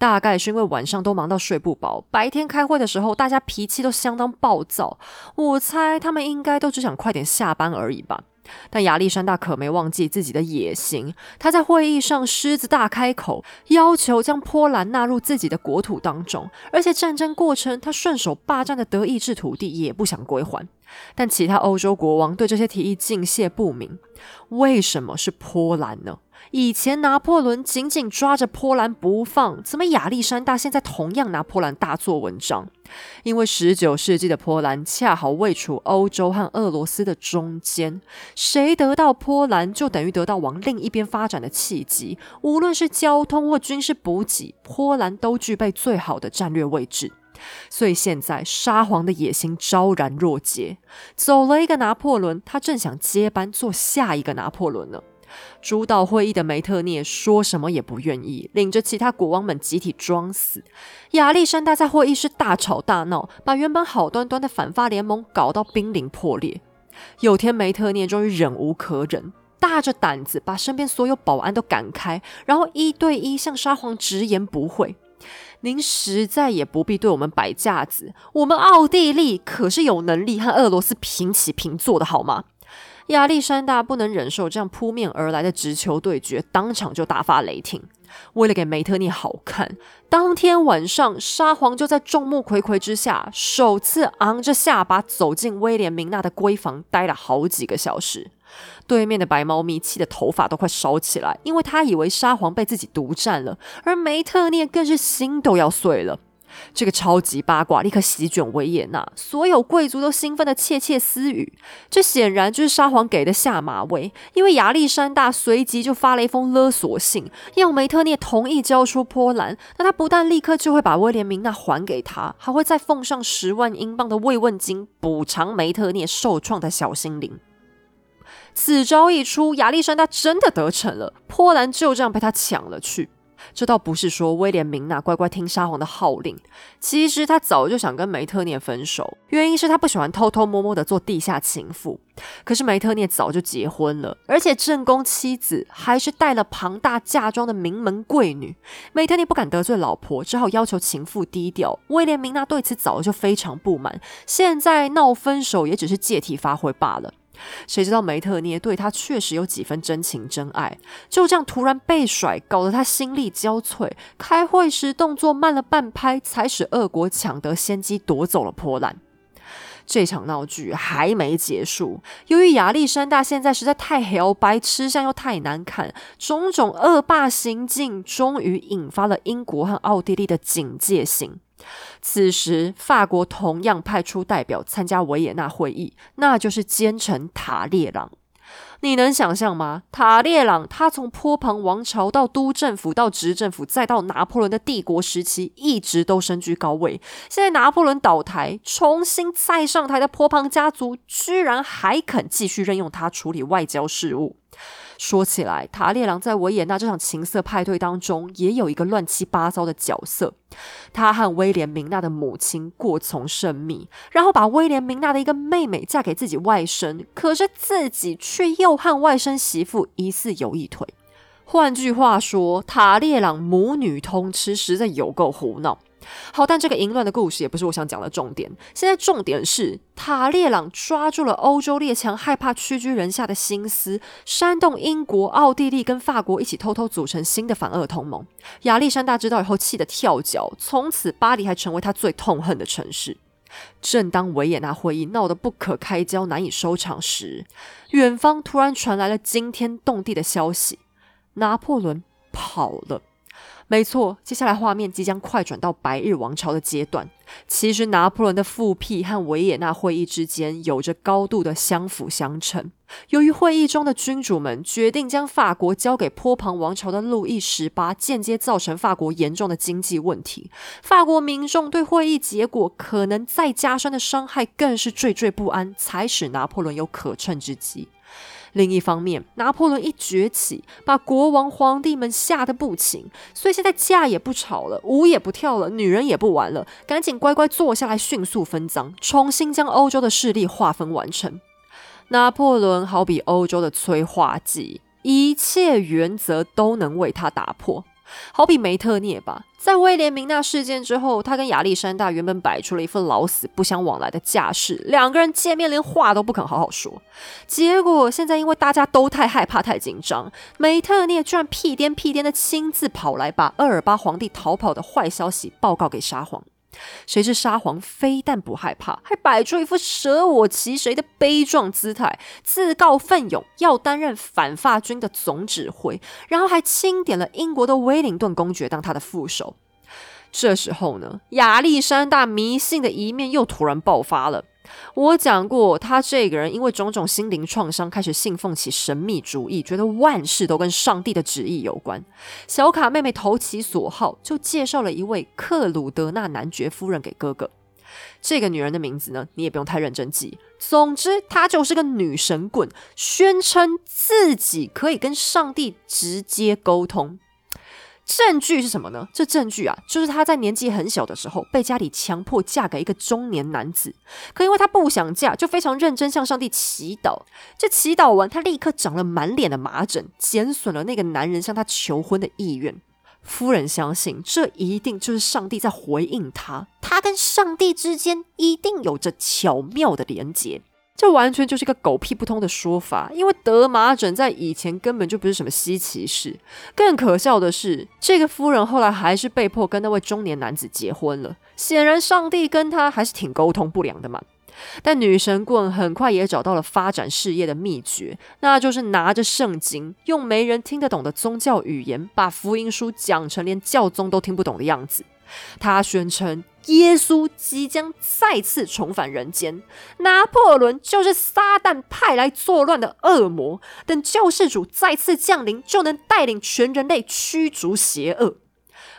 大概是因为晚上都忙到睡不饱，白天开会的时候大家脾气都相当暴躁。我猜他们应该都只想快点下班而已吧。但亚历山大可没忘记自己的野心，他在会议上狮子大开口，要求将波兰纳入自己的国土当中，而且战争过程他顺手霸占的德意志土地也不想归还。但其他欧洲国王对这些提议敬谢不明，为什么是波兰呢？以前拿破仑紧紧抓着波兰不放，怎么亚历山大现在同样拿波兰大做文章？因为十九世纪的波兰恰好位处欧洲和俄罗斯的中间，谁得到波兰，就等于得到往另一边发展的契机。无论是交通或军事补给，波兰都具备最好的战略位置。所以现在沙皇的野心昭然若揭，走了一个拿破仑，他正想接班做下一个拿破仑呢。主导会议的梅特涅说什么也不愿意，领着其他国王们集体装死。亚历山大在会议室大吵大闹，把原本好端端的反法联盟搞到濒临破裂。有天，梅特涅终于忍无可忍，大着胆子把身边所有保安都赶开，然后一对一向沙皇直言不讳：“您实在也不必对我们摆架子，我们奥地利可是有能力和俄罗斯平起平坐的，好吗？”亚历山大不能忍受这样扑面而来的直球对决，当场就大发雷霆。为了给梅特涅好看，当天晚上沙皇就在众目睽睽之下，首次昂着下巴走进威廉明娜的闺房，待了好几个小时。对面的白猫咪气得头发都快烧起来，因为他以为沙皇被自己独占了，而梅特涅更是心都要碎了。这个超级八卦立刻席卷维也纳，所有贵族都兴奋的窃窃私语。这显然就是沙皇给的下马威，因为亚历山大随即就发了一封勒索信，要梅特涅同意交出波兰。那他不但立刻就会把威廉明娜还给他，还会再奉上十万英镑的慰问金，补偿梅特涅受创的小心灵。此招一出，亚历山大真的得逞了，波兰就这样被他抢了去。这倒不是说威廉明娜乖乖听沙皇的号令，其实他早就想跟梅特涅分手，原因是他不喜欢偷偷摸摸的做地下情妇。可是梅特涅早就结婚了，而且正宫妻子还是带了庞大嫁妆的名门贵女。梅特涅不敢得罪老婆，只好要求情妇低调。威廉明娜对此早就非常不满，现在闹分手也只是借题发挥罢了。谁知道梅特涅对他确实有几分真情真爱，就这样突然被甩，搞得他心力交瘁。开会时动作慢了半拍，才使俄国抢得先机，夺走了波兰。这场闹剧还没结束，由于亚历山大现在实在太黑白，吃相又太难看，种种恶霸行径，终于引发了英国和奥地利的警戒心。此时，法国同样派出代表参加维也纳会议，那就是奸臣塔列朗。你能想象吗？塔列朗他从波旁王朝到都政府，到执政府，再到拿破仑的帝国时期，一直都身居高位。现在拿破仑倒台，重新再上台的波旁家族，居然还肯继续任用他处理外交事务。说起来，塔列朗在维也纳这场情色派对当中也有一个乱七八糟的角色。他和威廉明娜的母亲过从甚密，然后把威廉明娜的一个妹妹嫁给自己外甥，可是自己却又和外甥媳妇疑似有一腿。换句话说，塔列朗母女通吃，实在有够胡闹。好，但这个淫乱的故事也不是我想讲的重点。现在重点是塔列朗抓住了欧洲列强害怕屈居人下的心思，煽动英国、奥地利跟法国一起偷偷组成新的反俄同盟。亚历山大知道以后，气得跳脚，从此巴黎还成为他最痛恨的城市。正当维也纳会议闹得不可开交、难以收场时，远方突然传来了惊天动地的消息：拿破仑跑了。没错，接下来画面即将快转到白日王朝的阶段。其实拿破仑的复辟和维也纳会议之间有着高度的相辅相成。由于会议中的君主们决定将法国交给波旁王朝的路易十八，间接造成法国严重的经济问题。法国民众对会议结果可能再加深的伤害更是惴惴不安，才使拿破仑有可乘之机。另一方面，拿破仑一崛起，把国王、皇帝们吓得不轻，所以现在架也不吵了，舞也不跳了，女人也不玩了，赶紧乖乖坐下来，迅速分赃，重新将欧洲的势力划分完成。拿破仑好比欧洲的催化剂，一切原则都能为他打破。好比梅特涅吧，在威廉明娜事件之后，他跟亚历山大原本摆出了一副老死不相往来的架势，两个人见面连话都不肯好好说。结果现在因为大家都太害怕、太紧张，梅特涅居然屁颠屁颠的亲自跑来，把厄尔巴皇帝逃跑的坏消息报告给沙皇。谁知沙皇非但不害怕，还摆出一副舍我其谁的悲壮姿态，自告奋勇要担任反法军的总指挥，然后还钦点了英国的威灵顿公爵当他的副手。这时候呢，亚历山大迷信的一面又突然爆发了。我讲过，他这个人因为种种心灵创伤，开始信奉起神秘主义，觉得万事都跟上帝的旨意有关。小卡妹妹投其所好，就介绍了一位克鲁德纳男爵夫人给哥哥。这个女人的名字呢，你也不用太认真记。总之，她就是个女神棍，宣称自己可以跟上帝直接沟通。证据是什么呢？这证据啊，就是她在年纪很小的时候被家里强迫嫁给一个中年男子，可因为她不想嫁，就非常认真向上帝祈祷。这祈祷完，她立刻长了满脸的麻疹，减损了那个男人向她求婚的意愿。夫人相信，这一定就是上帝在回应她，她跟上帝之间一定有着巧妙的连结。这完全就是一个狗屁不通的说法，因为得麻疹在以前根本就不是什么稀奇事。更可笑的是，这个夫人后来还是被迫跟那位中年男子结婚了。显然，上帝跟她还是挺沟通不良的嘛。但女神棍很快也找到了发展事业的秘诀，那就是拿着圣经，用没人听得懂的宗教语言，把福音书讲成连教宗都听不懂的样子。他宣称耶稣即将再次重返人间，拿破仑就是撒旦派来作乱的恶魔，等救世主再次降临，就能带领全人类驱逐邪恶。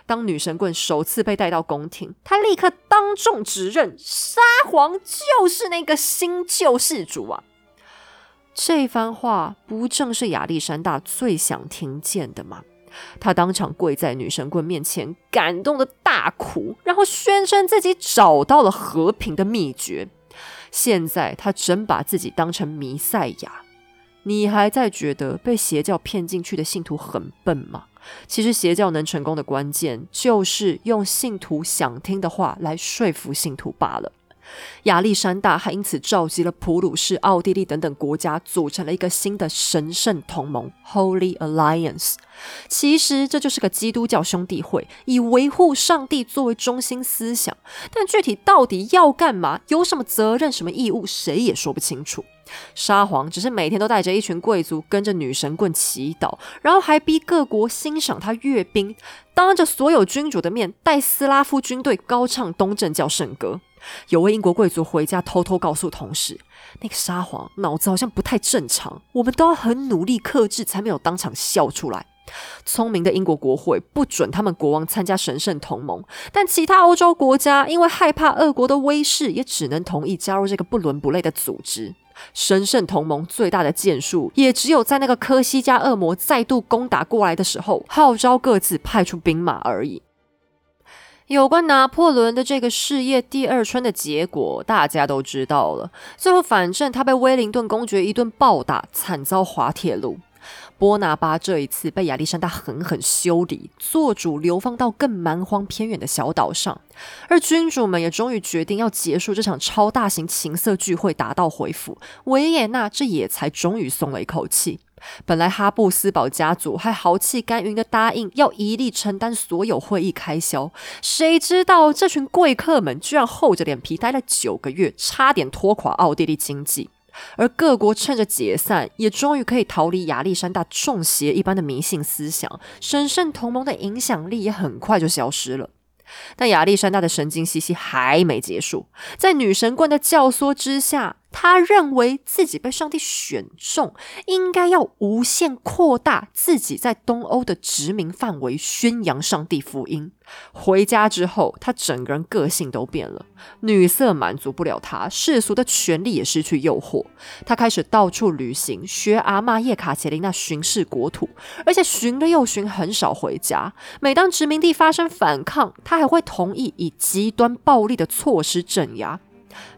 当女神棍首次被带到宫廷，他立刻当众指认沙皇就是那个新救世主啊！这番话不正是亚历山大最想听见的吗？他当场跪在女神棍面前，感动的大哭，然后宣称自己找到了和平的秘诀。现在他真把自己当成弥赛亚。你还在觉得被邪教骗进去的信徒很笨吗？其实邪教能成功的关键，就是用信徒想听的话来说服信徒罢了。亚历山大还因此召集了普鲁士、奥地利等等国家，组成了一个新的神圣同盟 （Holy Alliance）。其实这就是个基督教兄弟会，以维护上帝作为中心思想。但具体到底要干嘛，有什么责任、什么义务，谁也说不清楚。沙皇只是每天都带着一群贵族跟着女神棍祈祷，然后还逼各国欣赏他阅兵，当着所有君主的面带斯拉夫军队高唱东正教圣歌。有位英国贵族回家偷偷告诉同事，那个沙皇脑子好像不太正常，我们都要很努力克制，才没有当场笑出来。聪明的英国国会不准他们国王参加神圣同盟，但其他欧洲国家因为害怕俄国的威势，也只能同意加入这个不伦不类的组织。神圣同盟最大的建树，也只有在那个科西嘉恶魔再度攻打过来的时候，号召各自派出兵马而已。有关拿破仑的这个事业第二春的结果，大家都知道了。最后，反正他被威灵顿公爵一顿暴打，惨遭滑铁卢。波拿巴这一次被亚历山大狠狠修理，做主流放到更蛮荒偏远的小岛上。而君主们也终于决定要结束这场超大型情色聚会，打道回府。维也纳这也才终于松了一口气。本来哈布斯堡家族还豪气干云的答应要一力承担所有会议开销，谁知道这群贵客们居然厚着脸皮待了九个月，差点拖垮奥地利经济。而各国趁着解散，也终于可以逃离亚历山大中邪一般的迷信思想，神圣同盟的影响力也很快就消失了。但亚历山大的神经兮兮还没结束，在女神棍的教唆之下。他认为自己被上帝选中，应该要无限扩大自己在东欧的殖民范围，宣扬上帝福音。回家之后，他整个人个性都变了。女色满足不了他，世俗的权利也失去诱惑。他开始到处旅行，学阿玛叶卡捷琳娜巡视国土，而且巡了又巡，很少回家。每当殖民地发生反抗，他还会同意以极端暴力的措施镇压。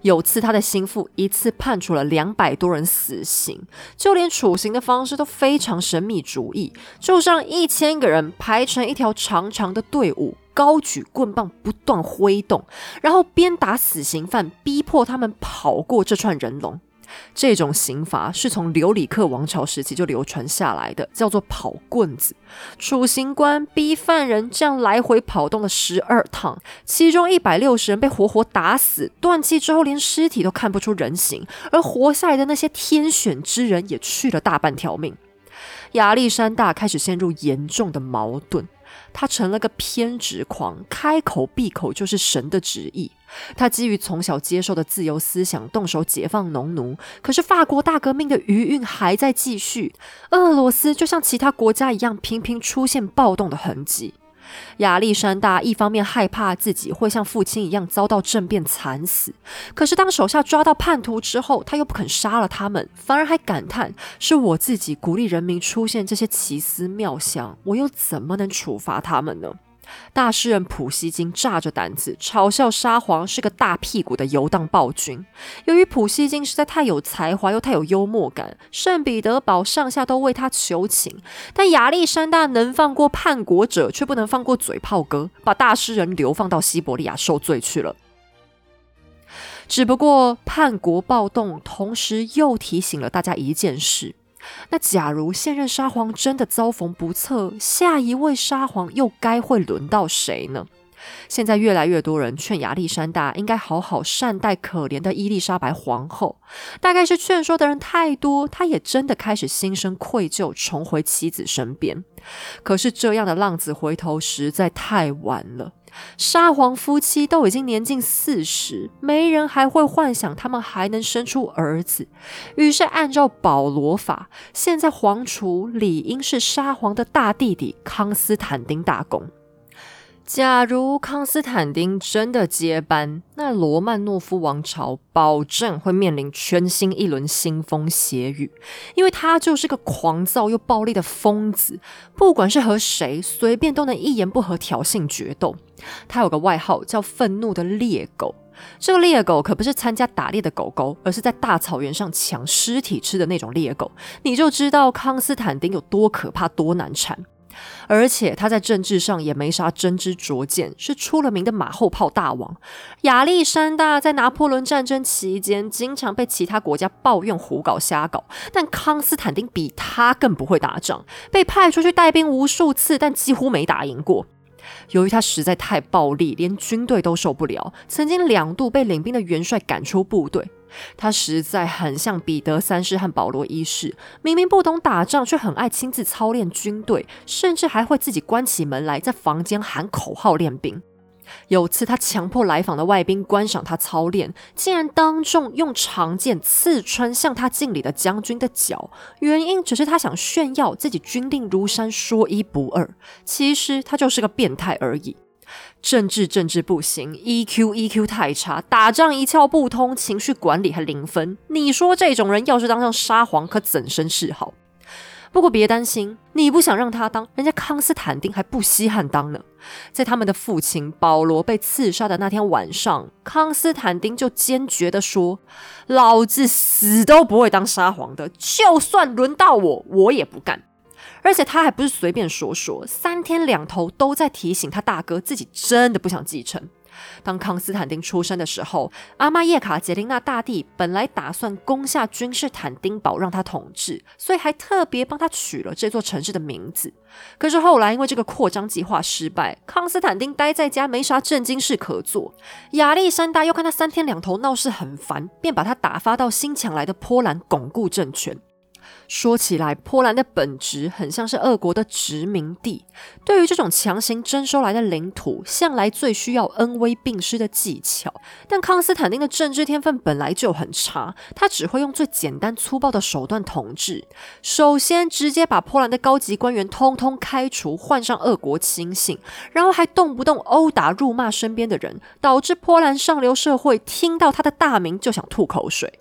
有次他的心腹一次判处了两百多人死刑，就连处刑的方式都非常神秘主义，就让一千个人排成一条长长的队伍，高举棍棒不断挥动，然后鞭打死刑犯，逼迫他们跑过这串人龙。这种刑罚是从留里克王朝时期就流传下来的，叫做跑棍子。处刑官逼犯人这样来回跑动了十二趟，其中一百六十人被活活打死，断气之后连尸体都看不出人形，而活下来的那些天选之人也去了大半条命。亚历山大开始陷入严重的矛盾。他成了个偏执狂，开口闭口就是神的旨意。他基于从小接受的自由思想，动手解放农奴。可是法国大革命的余韵还在继续，俄罗斯就像其他国家一样，频频出现暴动的痕迹。亚历山大一方面害怕自己会像父亲一样遭到政变惨死，可是当手下抓到叛徒之后，他又不肯杀了他们，反而还感叹：“是我自己鼓励人民出现这些奇思妙想，我又怎么能处罚他们呢？”大诗人普希金炸着胆子嘲笑沙皇是个大屁股的游荡暴君。由于普希金实在太有才华又太有幽默感，圣彼得堡上下都为他求情。但亚历山大能放过叛国者，却不能放过嘴炮哥，把大诗人流放到西伯利亚受罪去了。只不过叛国暴动同时又提醒了大家一件事。那假如现任沙皇真的遭逢不测，下一位沙皇又该会轮到谁呢？现在越来越多人劝亚历山大应该好好善待可怜的伊丽莎白皇后，大概是劝说的人太多，他也真的开始心生愧疚，重回妻子身边。可是这样的浪子回头实在太晚了。沙皇夫妻都已经年近四十，没人还会幻想他们还能生出儿子。于是，按照保罗法，现在皇储理应是沙皇的大弟弟康斯坦丁大公。假如康斯坦丁真的接班，那罗曼诺夫王朝保证会面临全新一轮腥风血雨，因为他就是个狂躁又暴力的疯子，不管是和谁，随便都能一言不合挑衅决斗。他有个外号叫“愤怒的猎狗”，这个猎狗可不是参加打猎的狗狗，而是在大草原上抢尸体吃的那种猎狗。你就知道康斯坦丁有多可怕、多难缠。而且他在政治上也没啥真知灼见，是出了名的马后炮大王。亚历山大在拿破仑战争期间，经常被其他国家抱怨胡搞瞎搞，但康斯坦丁比他更不会打仗，被派出去带兵无数次，但几乎没打赢过。由于他实在太暴力，连军队都受不了，曾经两度被领兵的元帅赶出部队。他实在很像彼得三世和保罗一世，明明不懂打仗，却很爱亲自操练军队，甚至还会自己关起门来在房间喊口号练兵。有次，他强迫来访的外宾观赏他操练，竟然当众用长剑刺穿向他敬礼的将军的脚，原因只是他想炫耀自己军令如山，说一不二。其实他就是个变态而已。政治政治不行，EQ EQ 太差，打仗一窍不通，情绪管理还零分。你说这种人要是当上沙皇，可怎生是好？不过别担心，你不想让他当，人家康斯坦丁还不稀罕当呢。在他们的父亲保罗被刺杀的那天晚上，康斯坦丁就坚决的说：“老子死都不会当沙皇的，就算轮到我，我也不干。”而且他还不是随便说说，三天两头都在提醒他大哥，自己真的不想继承。当康斯坦丁出生的时候，阿玛叶卡捷琳娜大帝本来打算攻下君士坦丁堡让他统治，所以还特别帮他取了这座城市的名字。可是后来因为这个扩张计划失败，康斯坦丁待在家没啥正经事可做。亚历山大又看他三天两头闹事很烦，便把他打发到新抢来的波兰巩固政权。说起来，波兰的本质很像是俄国的殖民地。对于这种强行征收来的领土，向来最需要恩威并施的技巧。但康斯坦丁的政治天分本来就很差，他只会用最简单粗暴的手段统治。首先，直接把波兰的高级官员通通开除，换上俄国亲信，然后还动不动殴打、辱骂身边的人，导致波兰上流社会听到他的大名就想吐口水。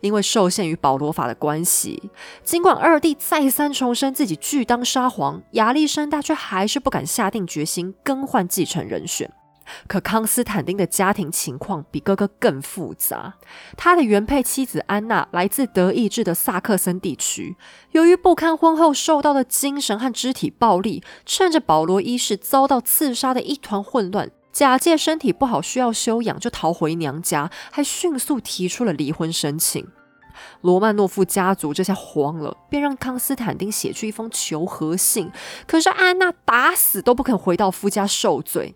因为受限于保罗法的关系，尽管二弟再三重申自己拒当沙皇，亚历山大却还是不敢下定决心更换继承人选。可康斯坦丁的家庭情况比哥哥更复杂。他的原配妻子安娜来自德意志的萨克森地区，由于不堪婚后受到的精神和肢体暴力，趁着保罗一世遭到刺杀的一团混乱，假借身体不好需要休养，就逃回娘家，还迅速提出了离婚申请。罗曼诺夫家族这下慌了，便让康斯坦丁写去一封求和信。可是安娜打死都不肯回到夫家受罪。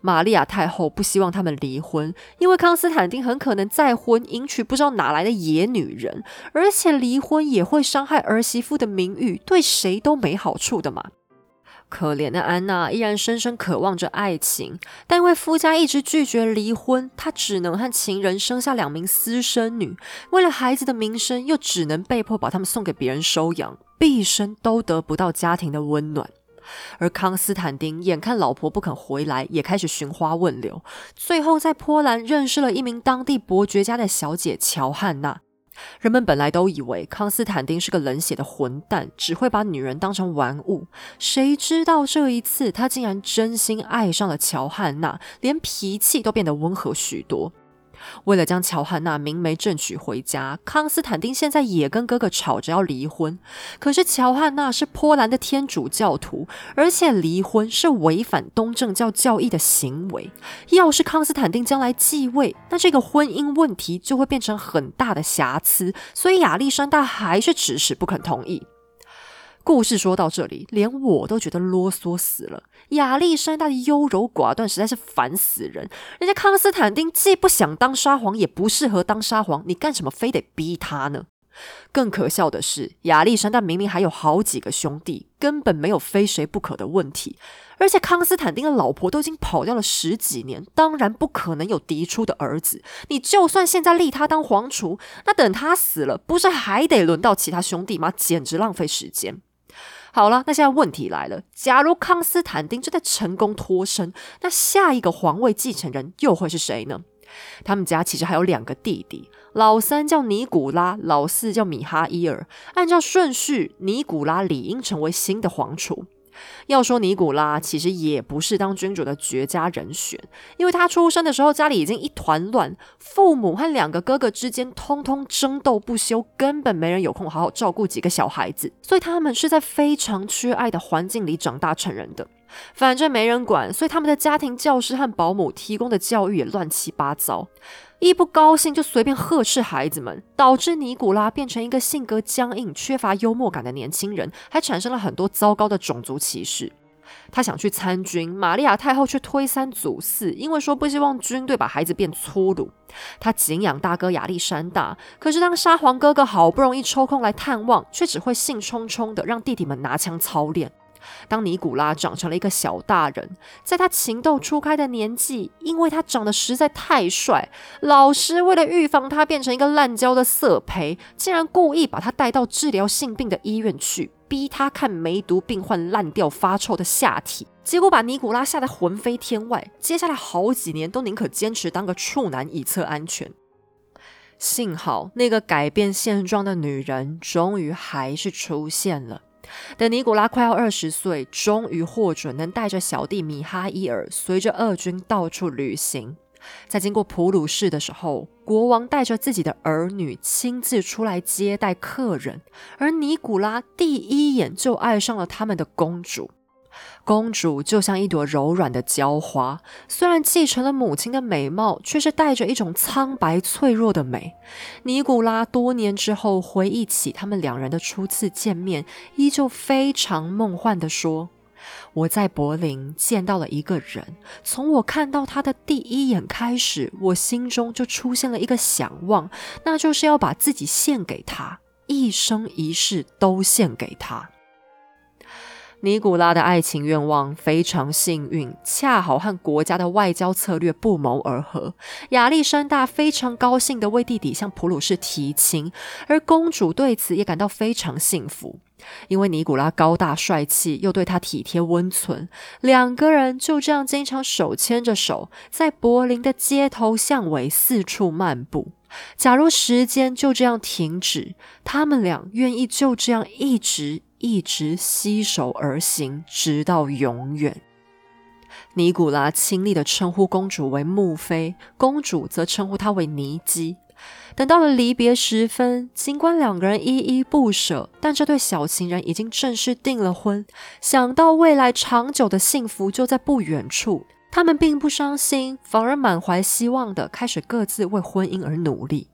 玛利亚太后不希望他们离婚，因为康斯坦丁很可能再婚，迎娶不知道哪来的野女人，而且离婚也会伤害儿媳妇的名誉，对谁都没好处的嘛。可怜的安娜依然深深渴望着爱情，但因为夫家一直拒绝离婚，她只能和情人生下两名私生女。为了孩子的名声，又只能被迫把他们送给别人收养，毕生都得不到家庭的温暖。而康斯坦丁眼看老婆不肯回来，也开始寻花问柳，最后在波兰认识了一名当地伯爵家的小姐乔汉娜。人们本来都以为康斯坦丁是个冷血的混蛋，只会把女人当成玩物。谁知道这一次，他竟然真心爱上了乔汉娜，连脾气都变得温和许多。为了将乔汉娜明媒正娶回家，康斯坦丁现在也跟哥哥吵着要离婚。可是乔汉娜是波兰的天主教徒，而且离婚是违反东正教教义的行为。要是康斯坦丁将来继位，那这个婚姻问题就会变成很大的瑕疵。所以亚历山大还是迟迟不肯同意。故事说到这里，连我都觉得啰嗦死了。亚历山大的优柔寡断实在是烦死人。人家康斯坦丁既不想当沙皇，也不适合当沙皇，你干什么非得逼他呢？更可笑的是，亚历山大明明还有好几个兄弟，根本没有非谁不可的问题。而且康斯坦丁的老婆都已经跑掉了十几年，当然不可能有嫡出的儿子。你就算现在立他当皇储，那等他死了，不是还得轮到其他兄弟吗？简直浪费时间。好了，那现在问题来了。假如康斯坦丁正在成功脱身，那下一个皇位继承人又会是谁呢？他们家其实还有两个弟弟，老三叫尼古拉，老四叫米哈伊尔。按照顺序，尼古拉理应成为新的皇储。要说尼古拉，其实也不是当君主的绝佳人选，因为他出生的时候家里已经一团乱，父母和两个哥哥之间通通争斗不休，根本没人有空好好照顾几个小孩子，所以他们是在非常缺爱的环境里长大成人的。反正没人管，所以他们的家庭教师和保姆提供的教育也乱七八糟。一不高兴就随便呵斥孩子们，导致尼古拉变成一个性格僵硬、缺乏幽默感的年轻人，还产生了很多糟糕的种族歧视。他想去参军，玛利亚太后却推三阻四，因为说不希望军队把孩子变粗鲁。他敬仰大哥亚历山大，可是当沙皇哥哥好不容易抽空来探望，却只会兴冲冲的让弟弟们拿枪操练。当尼古拉长成了一个小大人，在他情窦初开的年纪，因为他长得实在太帅，老师为了预防他变成一个滥交的色胚，竟然故意把他带到治疗性病的医院去，逼他看梅毒病患烂掉发臭的下体，结果把尼古拉吓得魂飞天外。接下来好几年都宁可坚持当个处男以测安全。幸好那个改变现状的女人终于还是出现了。等尼古拉快要二十岁，终于获准能带着小弟米哈伊尔随着俄军到处旅行。在经过普鲁士的时候，国王带着自己的儿女亲自出来接待客人，而尼古拉第一眼就爱上了他们的公主。公主就像一朵柔软的娇花，虽然继承了母亲的美貌，却是带着一种苍白脆弱的美。尼古拉多年之后回忆起他们两人的初次见面，依旧非常梦幻地说：“我在柏林见到了一个人，从我看到他的第一眼开始，我心中就出现了一个想望，那就是要把自己献给他，一生一世都献给他。”尼古拉的爱情愿望非常幸运，恰好和国家的外交策略不谋而合。亚历山大非常高兴地为弟弟向普鲁士提亲，而公主对此也感到非常幸福，因为尼古拉高大帅气，又对她体贴温存，两个人就这样经常手牵着手，在柏林的街头巷尾四处漫步。假如时间就这样停止，他们俩愿意就这样一直。一直携手而行，直到永远。尼古拉亲昵的称呼公主为穆妃，公主则称呼他为尼基。等到了离别时分，尽管两个人依依不舍，但这对小情人已经正式订了婚。想到未来长久的幸福就在不远处，他们并不伤心，反而满怀希望的开始各自为婚姻而努力。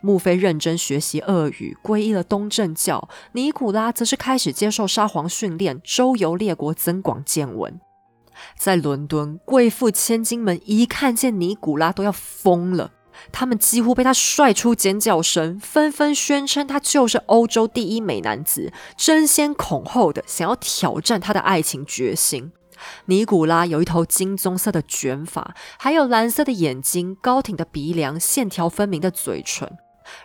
穆菲认真学习俄语，皈依了东正教；尼古拉则是开始接受沙皇训练，周游列国，增广见闻。在伦敦，贵妇千金们一看见尼古拉都要疯了。他们几乎被他帅出尖叫声，纷纷宣称他就是欧洲第一美男子，争先恐后的想要挑战他的爱情决心。尼古拉有一头金棕色的卷发，还有蓝色的眼睛、高挺的鼻梁、线条分明的嘴唇，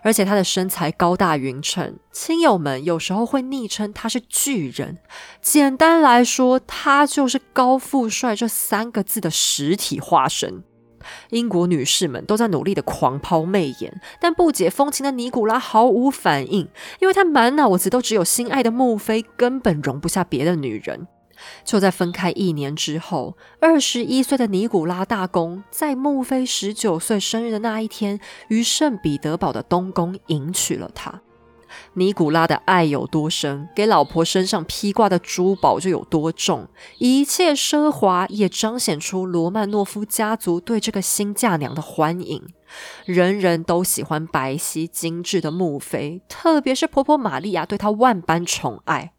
而且他的身材高大匀称。亲友们有时候会昵称他是巨人。简单来说，他就是高富帅这三个字的实体化身。英国女士们都在努力的狂抛媚眼，但不解风情的尼古拉毫无反应，因为他满脑子都只有心爱的穆妃，根本容不下别的女人。就在分开一年之后，二十一岁的尼古拉大公在穆菲十九岁生日的那一天，于圣彼得堡的东宫迎娶了她。尼古拉的爱有多深，给老婆身上披挂的珠宝就有多重。一切奢华也彰显出罗曼诺夫家族对这个新嫁娘的欢迎。人人都喜欢白皙精致的穆菲，特别是婆婆玛利亚对她万般宠爱。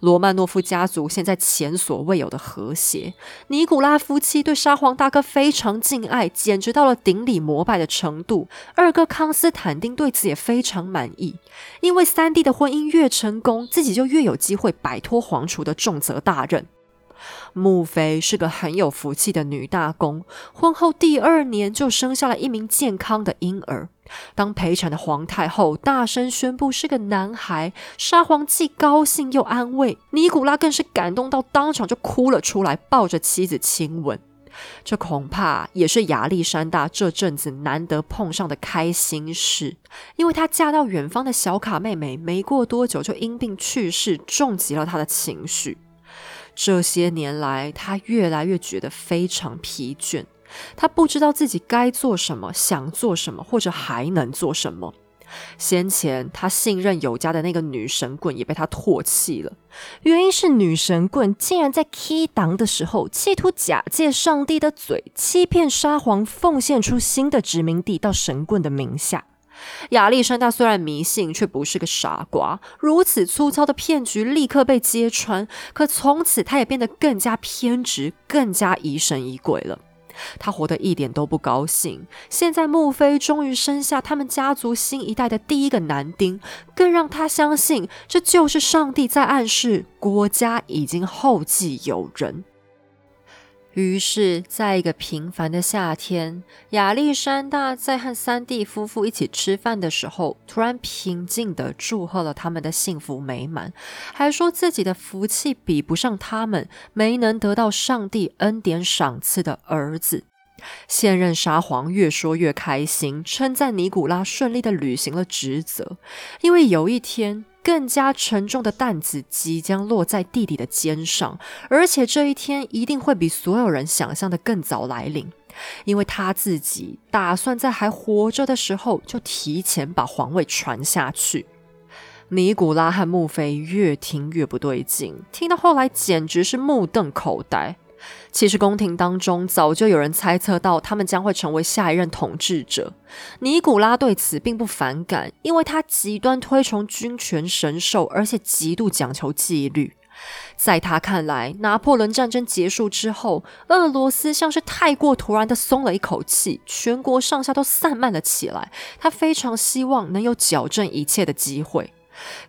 罗曼诺夫家族现在前所未有的和谐，尼古拉夫妻对沙皇大哥非常敬爱，简直到了顶礼膜拜的程度。二哥康斯坦丁对此也非常满意，因为三弟的婚姻越成功，自己就越有机会摆脱皇储的重责大任。穆妃是个很有福气的女大公，婚后第二年就生下了一名健康的婴儿。当陪产的皇太后大声宣布是个男孩，沙皇既高兴又安慰，尼古拉更是感动到当场就哭了出来，抱着妻子亲吻。这恐怕也是亚历山大这阵子难得碰上的开心事，因为她嫁到远方的小卡妹妹没过多久就因病去世，重击了她的情绪。这些年来，她越来越觉得非常疲倦。他不知道自己该做什么，想做什么，或者还能做什么。先前他信任有加的那个女神棍也被他唾弃了，原因是女神棍竟然在 key 档的时候，企图假借上帝的嘴，欺骗沙皇，奉献出新的殖民地到神棍的名下。亚历山大虽然迷信，却不是个傻瓜。如此粗糙的骗局立刻被揭穿，可从此他也变得更加偏执，更加疑神疑鬼了。他活得一点都不高兴。现在穆菲终于生下他们家族新一代的第一个男丁，更让他相信这就是上帝在暗示国家已经后继有人。于是，在一个平凡的夏天，亚历山大在和三弟夫妇一起吃饭的时候，突然平静地祝贺了他们的幸福美满，还说自己的福气比不上他们没能得到上帝恩典赏赐的儿子。现任沙皇越说越开心，称赞尼古拉顺利地履行了职责，因为有一天。更加沉重的担子即将落在弟弟的肩上，而且这一天一定会比所有人想象的更早来临，因为他自己打算在还活着的时候就提前把皇位传下去。尼古拉和穆菲越听越不对劲，听到后来简直是目瞪口呆。其实宫廷当中早就有人猜测到他们将会成为下一任统治者。尼古拉对此并不反感，因为他极端推崇君权神授，而且极度讲求纪律。在他看来，拿破仑战争结束之后，俄罗斯像是太过突然的松了一口气，全国上下都散漫了起来。他非常希望能有矫正一切的机会。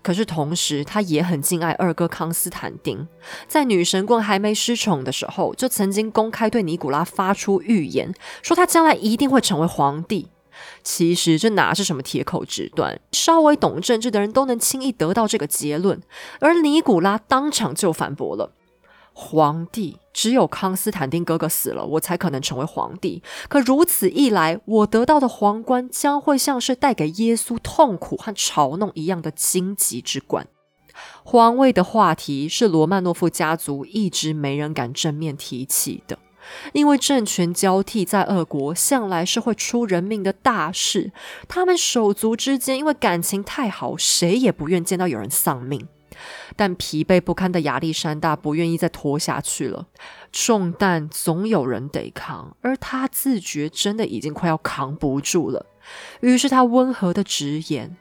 可是同时，他也很敬爱二哥康斯坦丁。在女神棍还没失宠的时候，就曾经公开对尼古拉发出预言，说他将来一定会成为皇帝。其实这哪是什么铁口直断，稍微懂政治的人都能轻易得到这个结论。而尼古拉当场就反驳了。皇帝只有康斯坦丁哥哥死了，我才可能成为皇帝。可如此一来，我得到的皇冠将会像是带给耶稣痛苦和嘲弄一样的荆棘之冠。皇位的话题是罗曼诺夫家族一直没人敢正面提起的。因为政权交替在俄国，向来是会出人命的大事。他们手足之间因为感情太好，谁也不愿见到有人丧命。但疲惫不堪的亚历山大不愿意再拖下去了，重担总有人得扛，而他自觉真的已经快要扛不住了。于是他温和的直言：“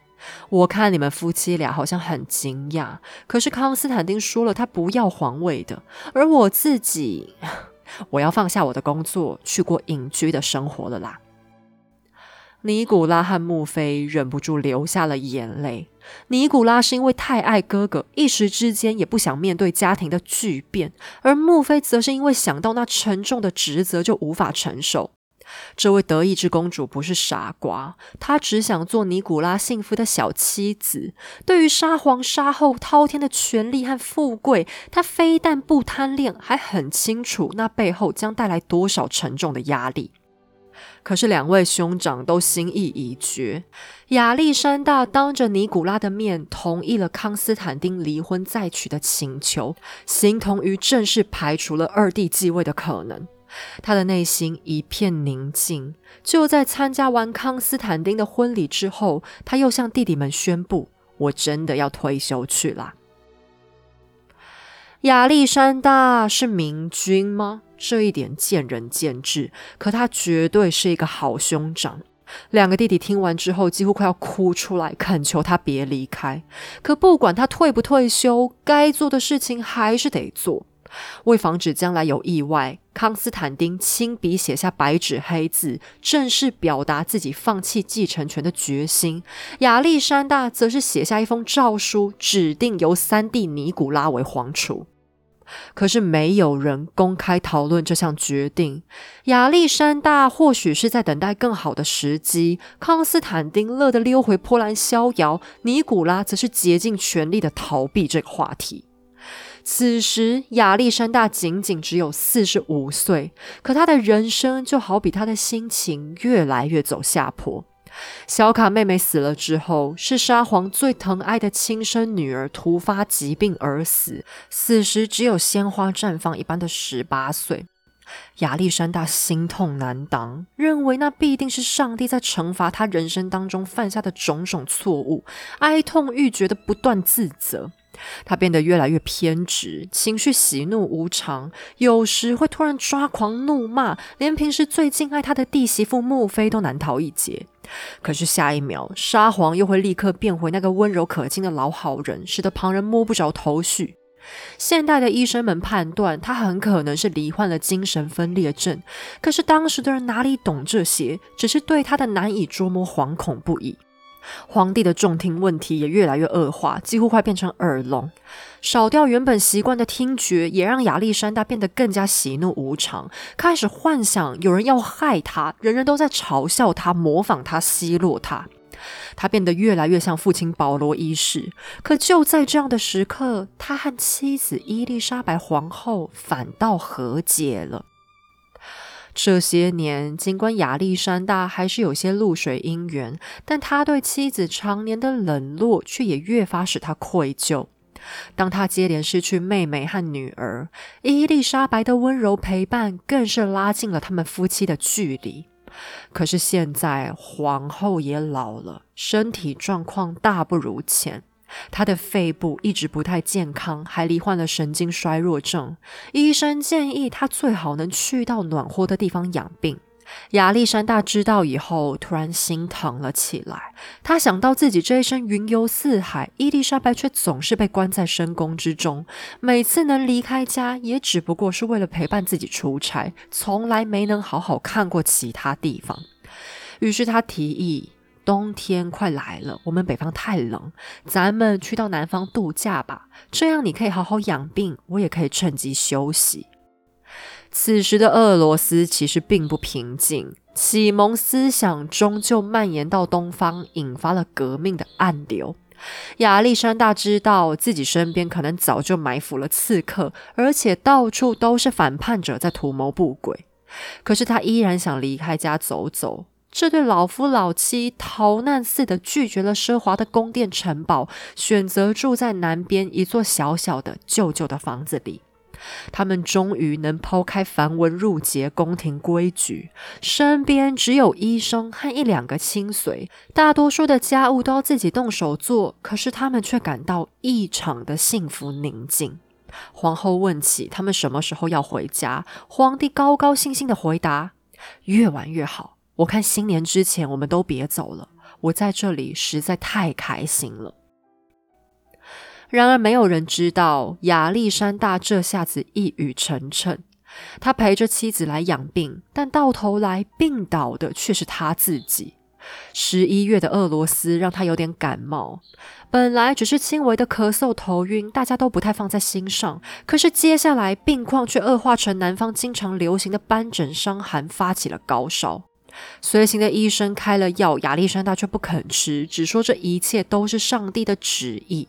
我看你们夫妻俩好像很惊讶，可是康斯坦丁说了，他不要皇位的，而我自己，我要放下我的工作，去过隐居的生活了啦。”尼古拉和穆菲忍不住流下了眼泪。尼古拉是因为太爱哥哥，一时之间也不想面对家庭的巨变；而穆菲则是因为想到那沉重的职责就无法承受。这位德意志公主不是傻瓜，她只想做尼古拉幸福的小妻子。对于沙皇杀后滔天的权力和富贵，她非但不贪恋，还很清楚那背后将带来多少沉重的压力。可是两位兄长都心意已决，亚历山大当着尼古拉的面同意了康斯坦丁离婚再娶的请求，形同于正式排除了二弟继位的可能。他的内心一片宁静。就在参加完康斯坦丁的婚礼之后，他又向弟弟们宣布：“我真的要退休去了。”亚历山大是明君吗？这一点见仁见智，可他绝对是一个好兄长。两个弟弟听完之后，几乎快要哭出来，恳求他别离开。可不管他退不退休，该做的事情还是得做。为防止将来有意外，康斯坦丁亲笔写下白纸黑字，正式表达自己放弃继承权的决心。亚历山大则是写下一封诏书，指定由三弟尼古拉为皇储。可是没有人公开讨论这项决定。亚历山大或许是在等待更好的时机，康斯坦丁乐得溜回波兰逍遥，尼古拉则是竭尽全力的逃避这个话题。此时，亚历山大仅仅只有四十五岁，可他的人生就好比他的心情越来越走下坡。小卡妹妹死了之后，是沙皇最疼爱的亲生女儿突发疾病而死，死时只有鲜花绽放一般的十八岁。亚历山大心痛难当，认为那必定是上帝在惩罚他人生当中犯下的种种错误，哀痛欲绝的不断自责。他变得越来越偏执，情绪喜怒无常，有时会突然抓狂怒骂，连平时最敬爱他的弟媳妇穆菲都难逃一劫。可是下一秒，沙皇又会立刻变回那个温柔可亲的老好人，使得旁人摸不着头绪。现代的医生们判断他很可能是罹患了精神分裂症，可是当时的人哪里懂这些，只是对他的难以捉摸惶恐不已。皇帝的重听问题也越来越恶化，几乎快变成耳聋。少掉原本习惯的听觉，也让亚历山大变得更加喜怒无常，开始幻想有人要害他，人人都在嘲笑他、模仿他、奚落他。他变得越来越像父亲保罗一世。可就在这样的时刻，他和妻子伊丽莎白皇后反倒和解了。这些年，尽管亚历山大还是有些露水姻缘，但他对妻子常年的冷落却也越发使他愧疚。当他接连失去妹妹和女儿，伊丽莎白的温柔陪伴更是拉近了他们夫妻的距离。可是现在，皇后也老了，身体状况大不如前。他的肺部一直不太健康，还罹患了神经衰弱症。医生建议他最好能去到暖和的地方养病。亚历山大知道以后，突然心疼了起来。他想到自己这一生云游四海，伊丽莎白却总是被关在深宫之中，每次能离开家，也只不过是为了陪伴自己出差，从来没能好好看过其他地方。于是他提议。冬天快来了，我们北方太冷，咱们去到南方度假吧。这样你可以好好养病，我也可以趁机休息。此时的俄罗斯其实并不平静，启蒙思想终究蔓延到东方，引发了革命的暗流。亚历山大知道自己身边可能早就埋伏了刺客，而且到处都是反叛者在图谋不轨，可是他依然想离开家走走。这对老夫老妻逃难似的拒绝了奢华的宫殿城堡，选择住在南边一座小小的旧旧的房子里。他们终于能抛开繁文缛节、宫廷规矩，身边只有医生和一两个亲随，大多数的家务都要自己动手做。可是他们却感到异常的幸福宁静。皇后问起他们什么时候要回家，皇帝高高兴兴的回答：“越晚越好。我看新年之前我们都别走了。我在这里实在太开心了。”然而，没有人知道亚历山大这下子一语成谶。他陪着妻子来养病，但到头来病倒的却是他自己。十一月的俄罗斯让他有点感冒，本来只是轻微的咳嗽、头晕，大家都不太放在心上。可是接下来病况却恶化成南方经常流行的斑疹伤寒，发起了高烧。随行的医生开了药，亚历山大却不肯吃，只说这一切都是上帝的旨意。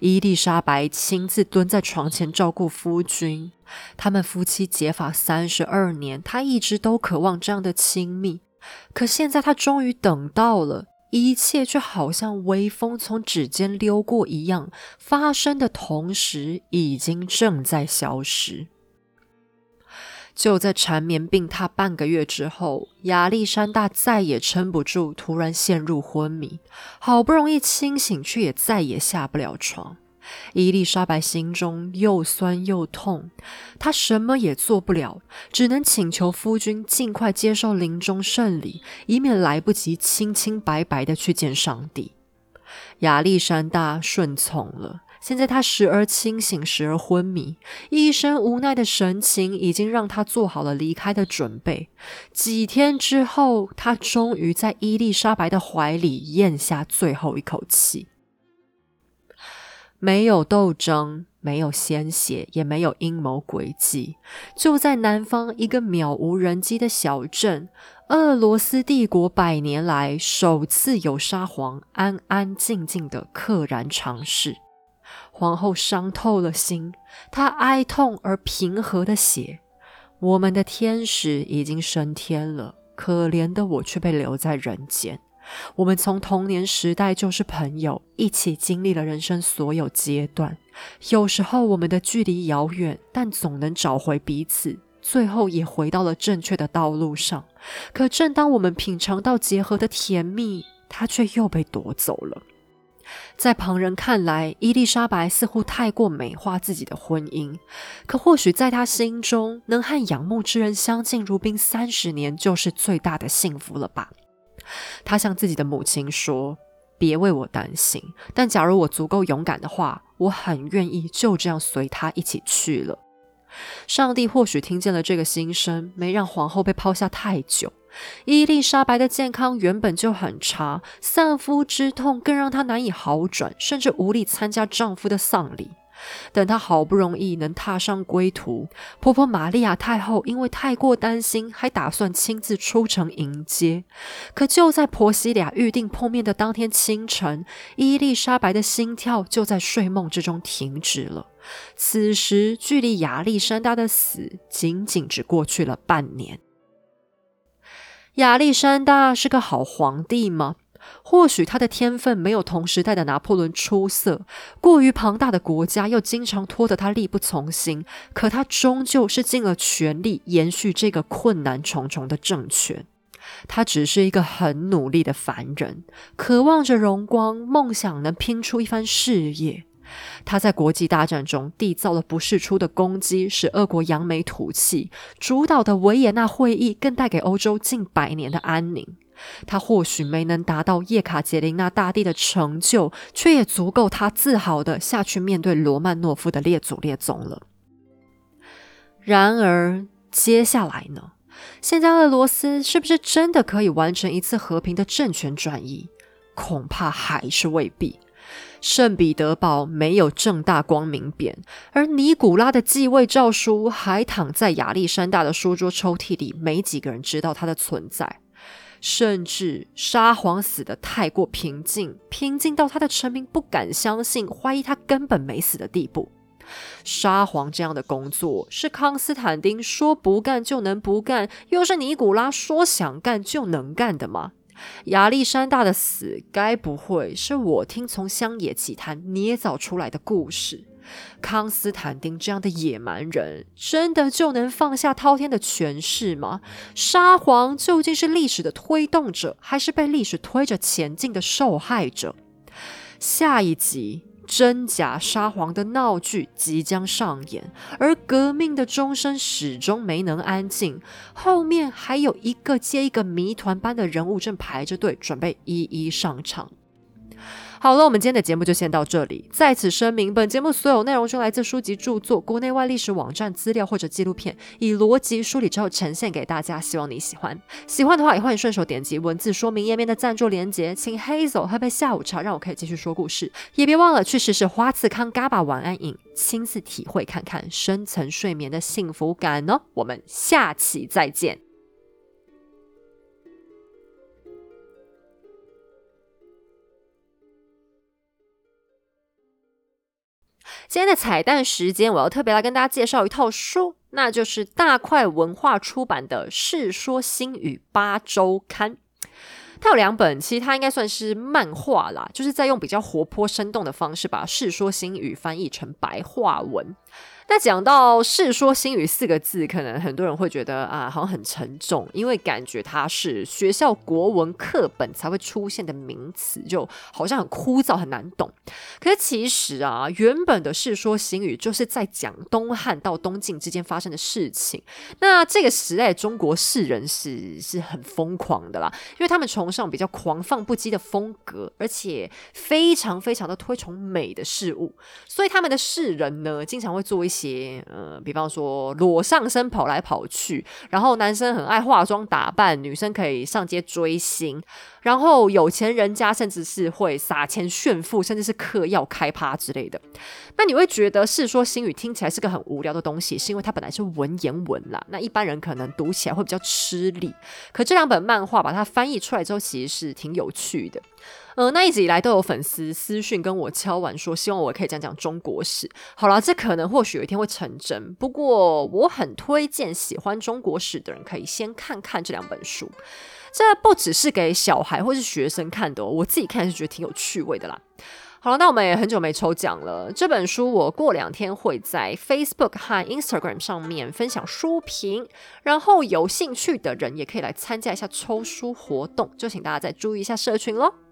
伊丽莎白亲自蹲在床前照顾夫君，他们夫妻结发三十二年，他一直都渴望这样的亲密，可现在他终于等到了，一切却好像微风从指尖溜过一样，发生的同时，已经正在消失。就在缠绵病榻半个月之后，亚历山大再也撑不住，突然陷入昏迷。好不容易清醒，却也再也下不了床。伊丽莎白心中又酸又痛，她什么也做不了，只能请求夫君尽快接受临终圣礼，以免来不及清清白白的去见上帝。亚历山大顺从了。现在他时而清醒，时而昏迷，医生无奈的神情已经让他做好了离开的准备。几天之后，他终于在伊丽莎白的怀里咽下最后一口气。没有斗争，没有鲜血，也没有阴谋诡计。就在南方一个渺无人迹的小镇，俄罗斯帝国百年来首次有沙皇安安静静的溘然长逝。皇后伤透了心，她哀痛而平和的写：“我们的天使已经升天了，可怜的我却被留在人间。我们从童年时代就是朋友，一起经历了人生所有阶段。有时候我们的距离遥远，但总能找回彼此，最后也回到了正确的道路上。可正当我们品尝到结合的甜蜜，他却又被夺走了。”在旁人看来，伊丽莎白似乎太过美化自己的婚姻。可或许在她心中，能和仰慕之人相敬如宾三十年，就是最大的幸福了吧？她向自己的母亲说：“别为我担心，但假如我足够勇敢的话，我很愿意就这样随他一起去了。”上帝或许听见了这个心声，没让皇后被抛下太久。伊丽莎白的健康原本就很差，丧夫之痛更让她难以好转，甚至无力参加丈夫的丧礼。等她好不容易能踏上归途，婆婆玛利亚太后因为太过担心，还打算亲自出城迎接。可就在婆媳俩预定碰面的当天清晨，伊丽莎白的心跳就在睡梦之中停止了。此时，距离亚历山大的死仅仅只过去了半年。亚历山大是个好皇帝吗？或许他的天分没有同时代的拿破仑出色，过于庞大的国家又经常拖得他力不从心。可他终究是尽了全力延续这个困难重重的政权。他只是一个很努力的凡人，渴望着荣光，梦想能拼出一番事业。他在国际大战中缔造了不世出的功绩，使俄国扬眉吐气；主导的维也纳会议更带给欧洲近百年的安宁。他或许没能达到叶卡捷琳娜大帝的成就，却也足够他自豪的下去面对罗曼诺夫的列祖列宗了。然而，接下来呢？现在俄罗斯是不是真的可以完成一次和平的政权转移？恐怕还是未必。圣彼得堡没有正大光明匾，而尼古拉的继位诏书还躺在亚历山大的书桌抽屉里，没几个人知道它的存在。甚至沙皇死的太过平静，平静到他的臣民不敢相信，怀疑他根本没死的地步。沙皇这样的工作，是康斯坦丁说不干就能不干，又是尼古拉说想干就能干的吗？亚历山大的死，该不会是我听从乡野奇谈捏造出来的故事？康斯坦丁这样的野蛮人，真的就能放下滔天的权势吗？沙皇究竟是历史的推动者，还是被历史推着前进的受害者？下一集。真假沙皇的闹剧即将上演，而革命的钟声始终没能安静。后面还有一个接一个谜团般的人物正排着队，准备一一上场。好了，我们今天的节目就先到这里。在此声明，本节目所有内容均来自书籍著作、国内外历史网站资料或者纪录片，以逻辑梳理之后呈现给大家。希望你喜欢，喜欢的话也欢迎顺手点击文字说明页面的赞助链接，请 Hazel 喝杯下午茶，让我可以继续说故事。也别忘了去试试花次康 GABA 晚安饮，亲自体会看看深层睡眠的幸福感哦。我们下期再见。今天的彩蛋时间，我要特别来跟大家介绍一套书，那就是大块文化出版的《世说新语八周刊》。它有两本，其实它应该算是漫画啦，就是在用比较活泼生动的方式，把《世说新语》翻译成白话文。那讲到“世说新语”四个字，可能很多人会觉得啊，好像很沉重，因为感觉它是学校国文课本才会出现的名词，就好像很枯燥、很难懂。可是其实啊，原本的《世说新语》就是在讲东汉到东晋之间发生的事情。那这个时代中国士人是是很疯狂的啦，因为他们崇尚比较狂放不羁的风格，而且非常非常的推崇美的事物，所以他们的士人呢，经常会做一。些呃，比方说裸上身跑来跑去，然后男生很爱化妆打扮，女生可以上街追星，然后有钱人家甚至是会撒钱炫富，甚至是嗑药开趴之类的。那你会觉得《世说新语》听起来是个很无聊的东西，是因为它本来是文言文啦，那一般人可能读起来会比较吃力。可这两本漫画把它翻译出来之后，其实是挺有趣的。呃，那一直以来都有粉丝私讯跟我敲完说，希望我可以讲讲中国史。好了，这可能或许有一天会成真。不过我很推荐喜欢中国史的人可以先看看这两本书。这不只是给小孩或是学生看的，我自己看是觉得挺有趣味的啦。好了，那我们也很久没抽奖了。这本书我过两天会在 Facebook 和 Instagram 上面分享书评，然后有兴趣的人也可以来参加一下抽书活动，就请大家再注意一下社群喽。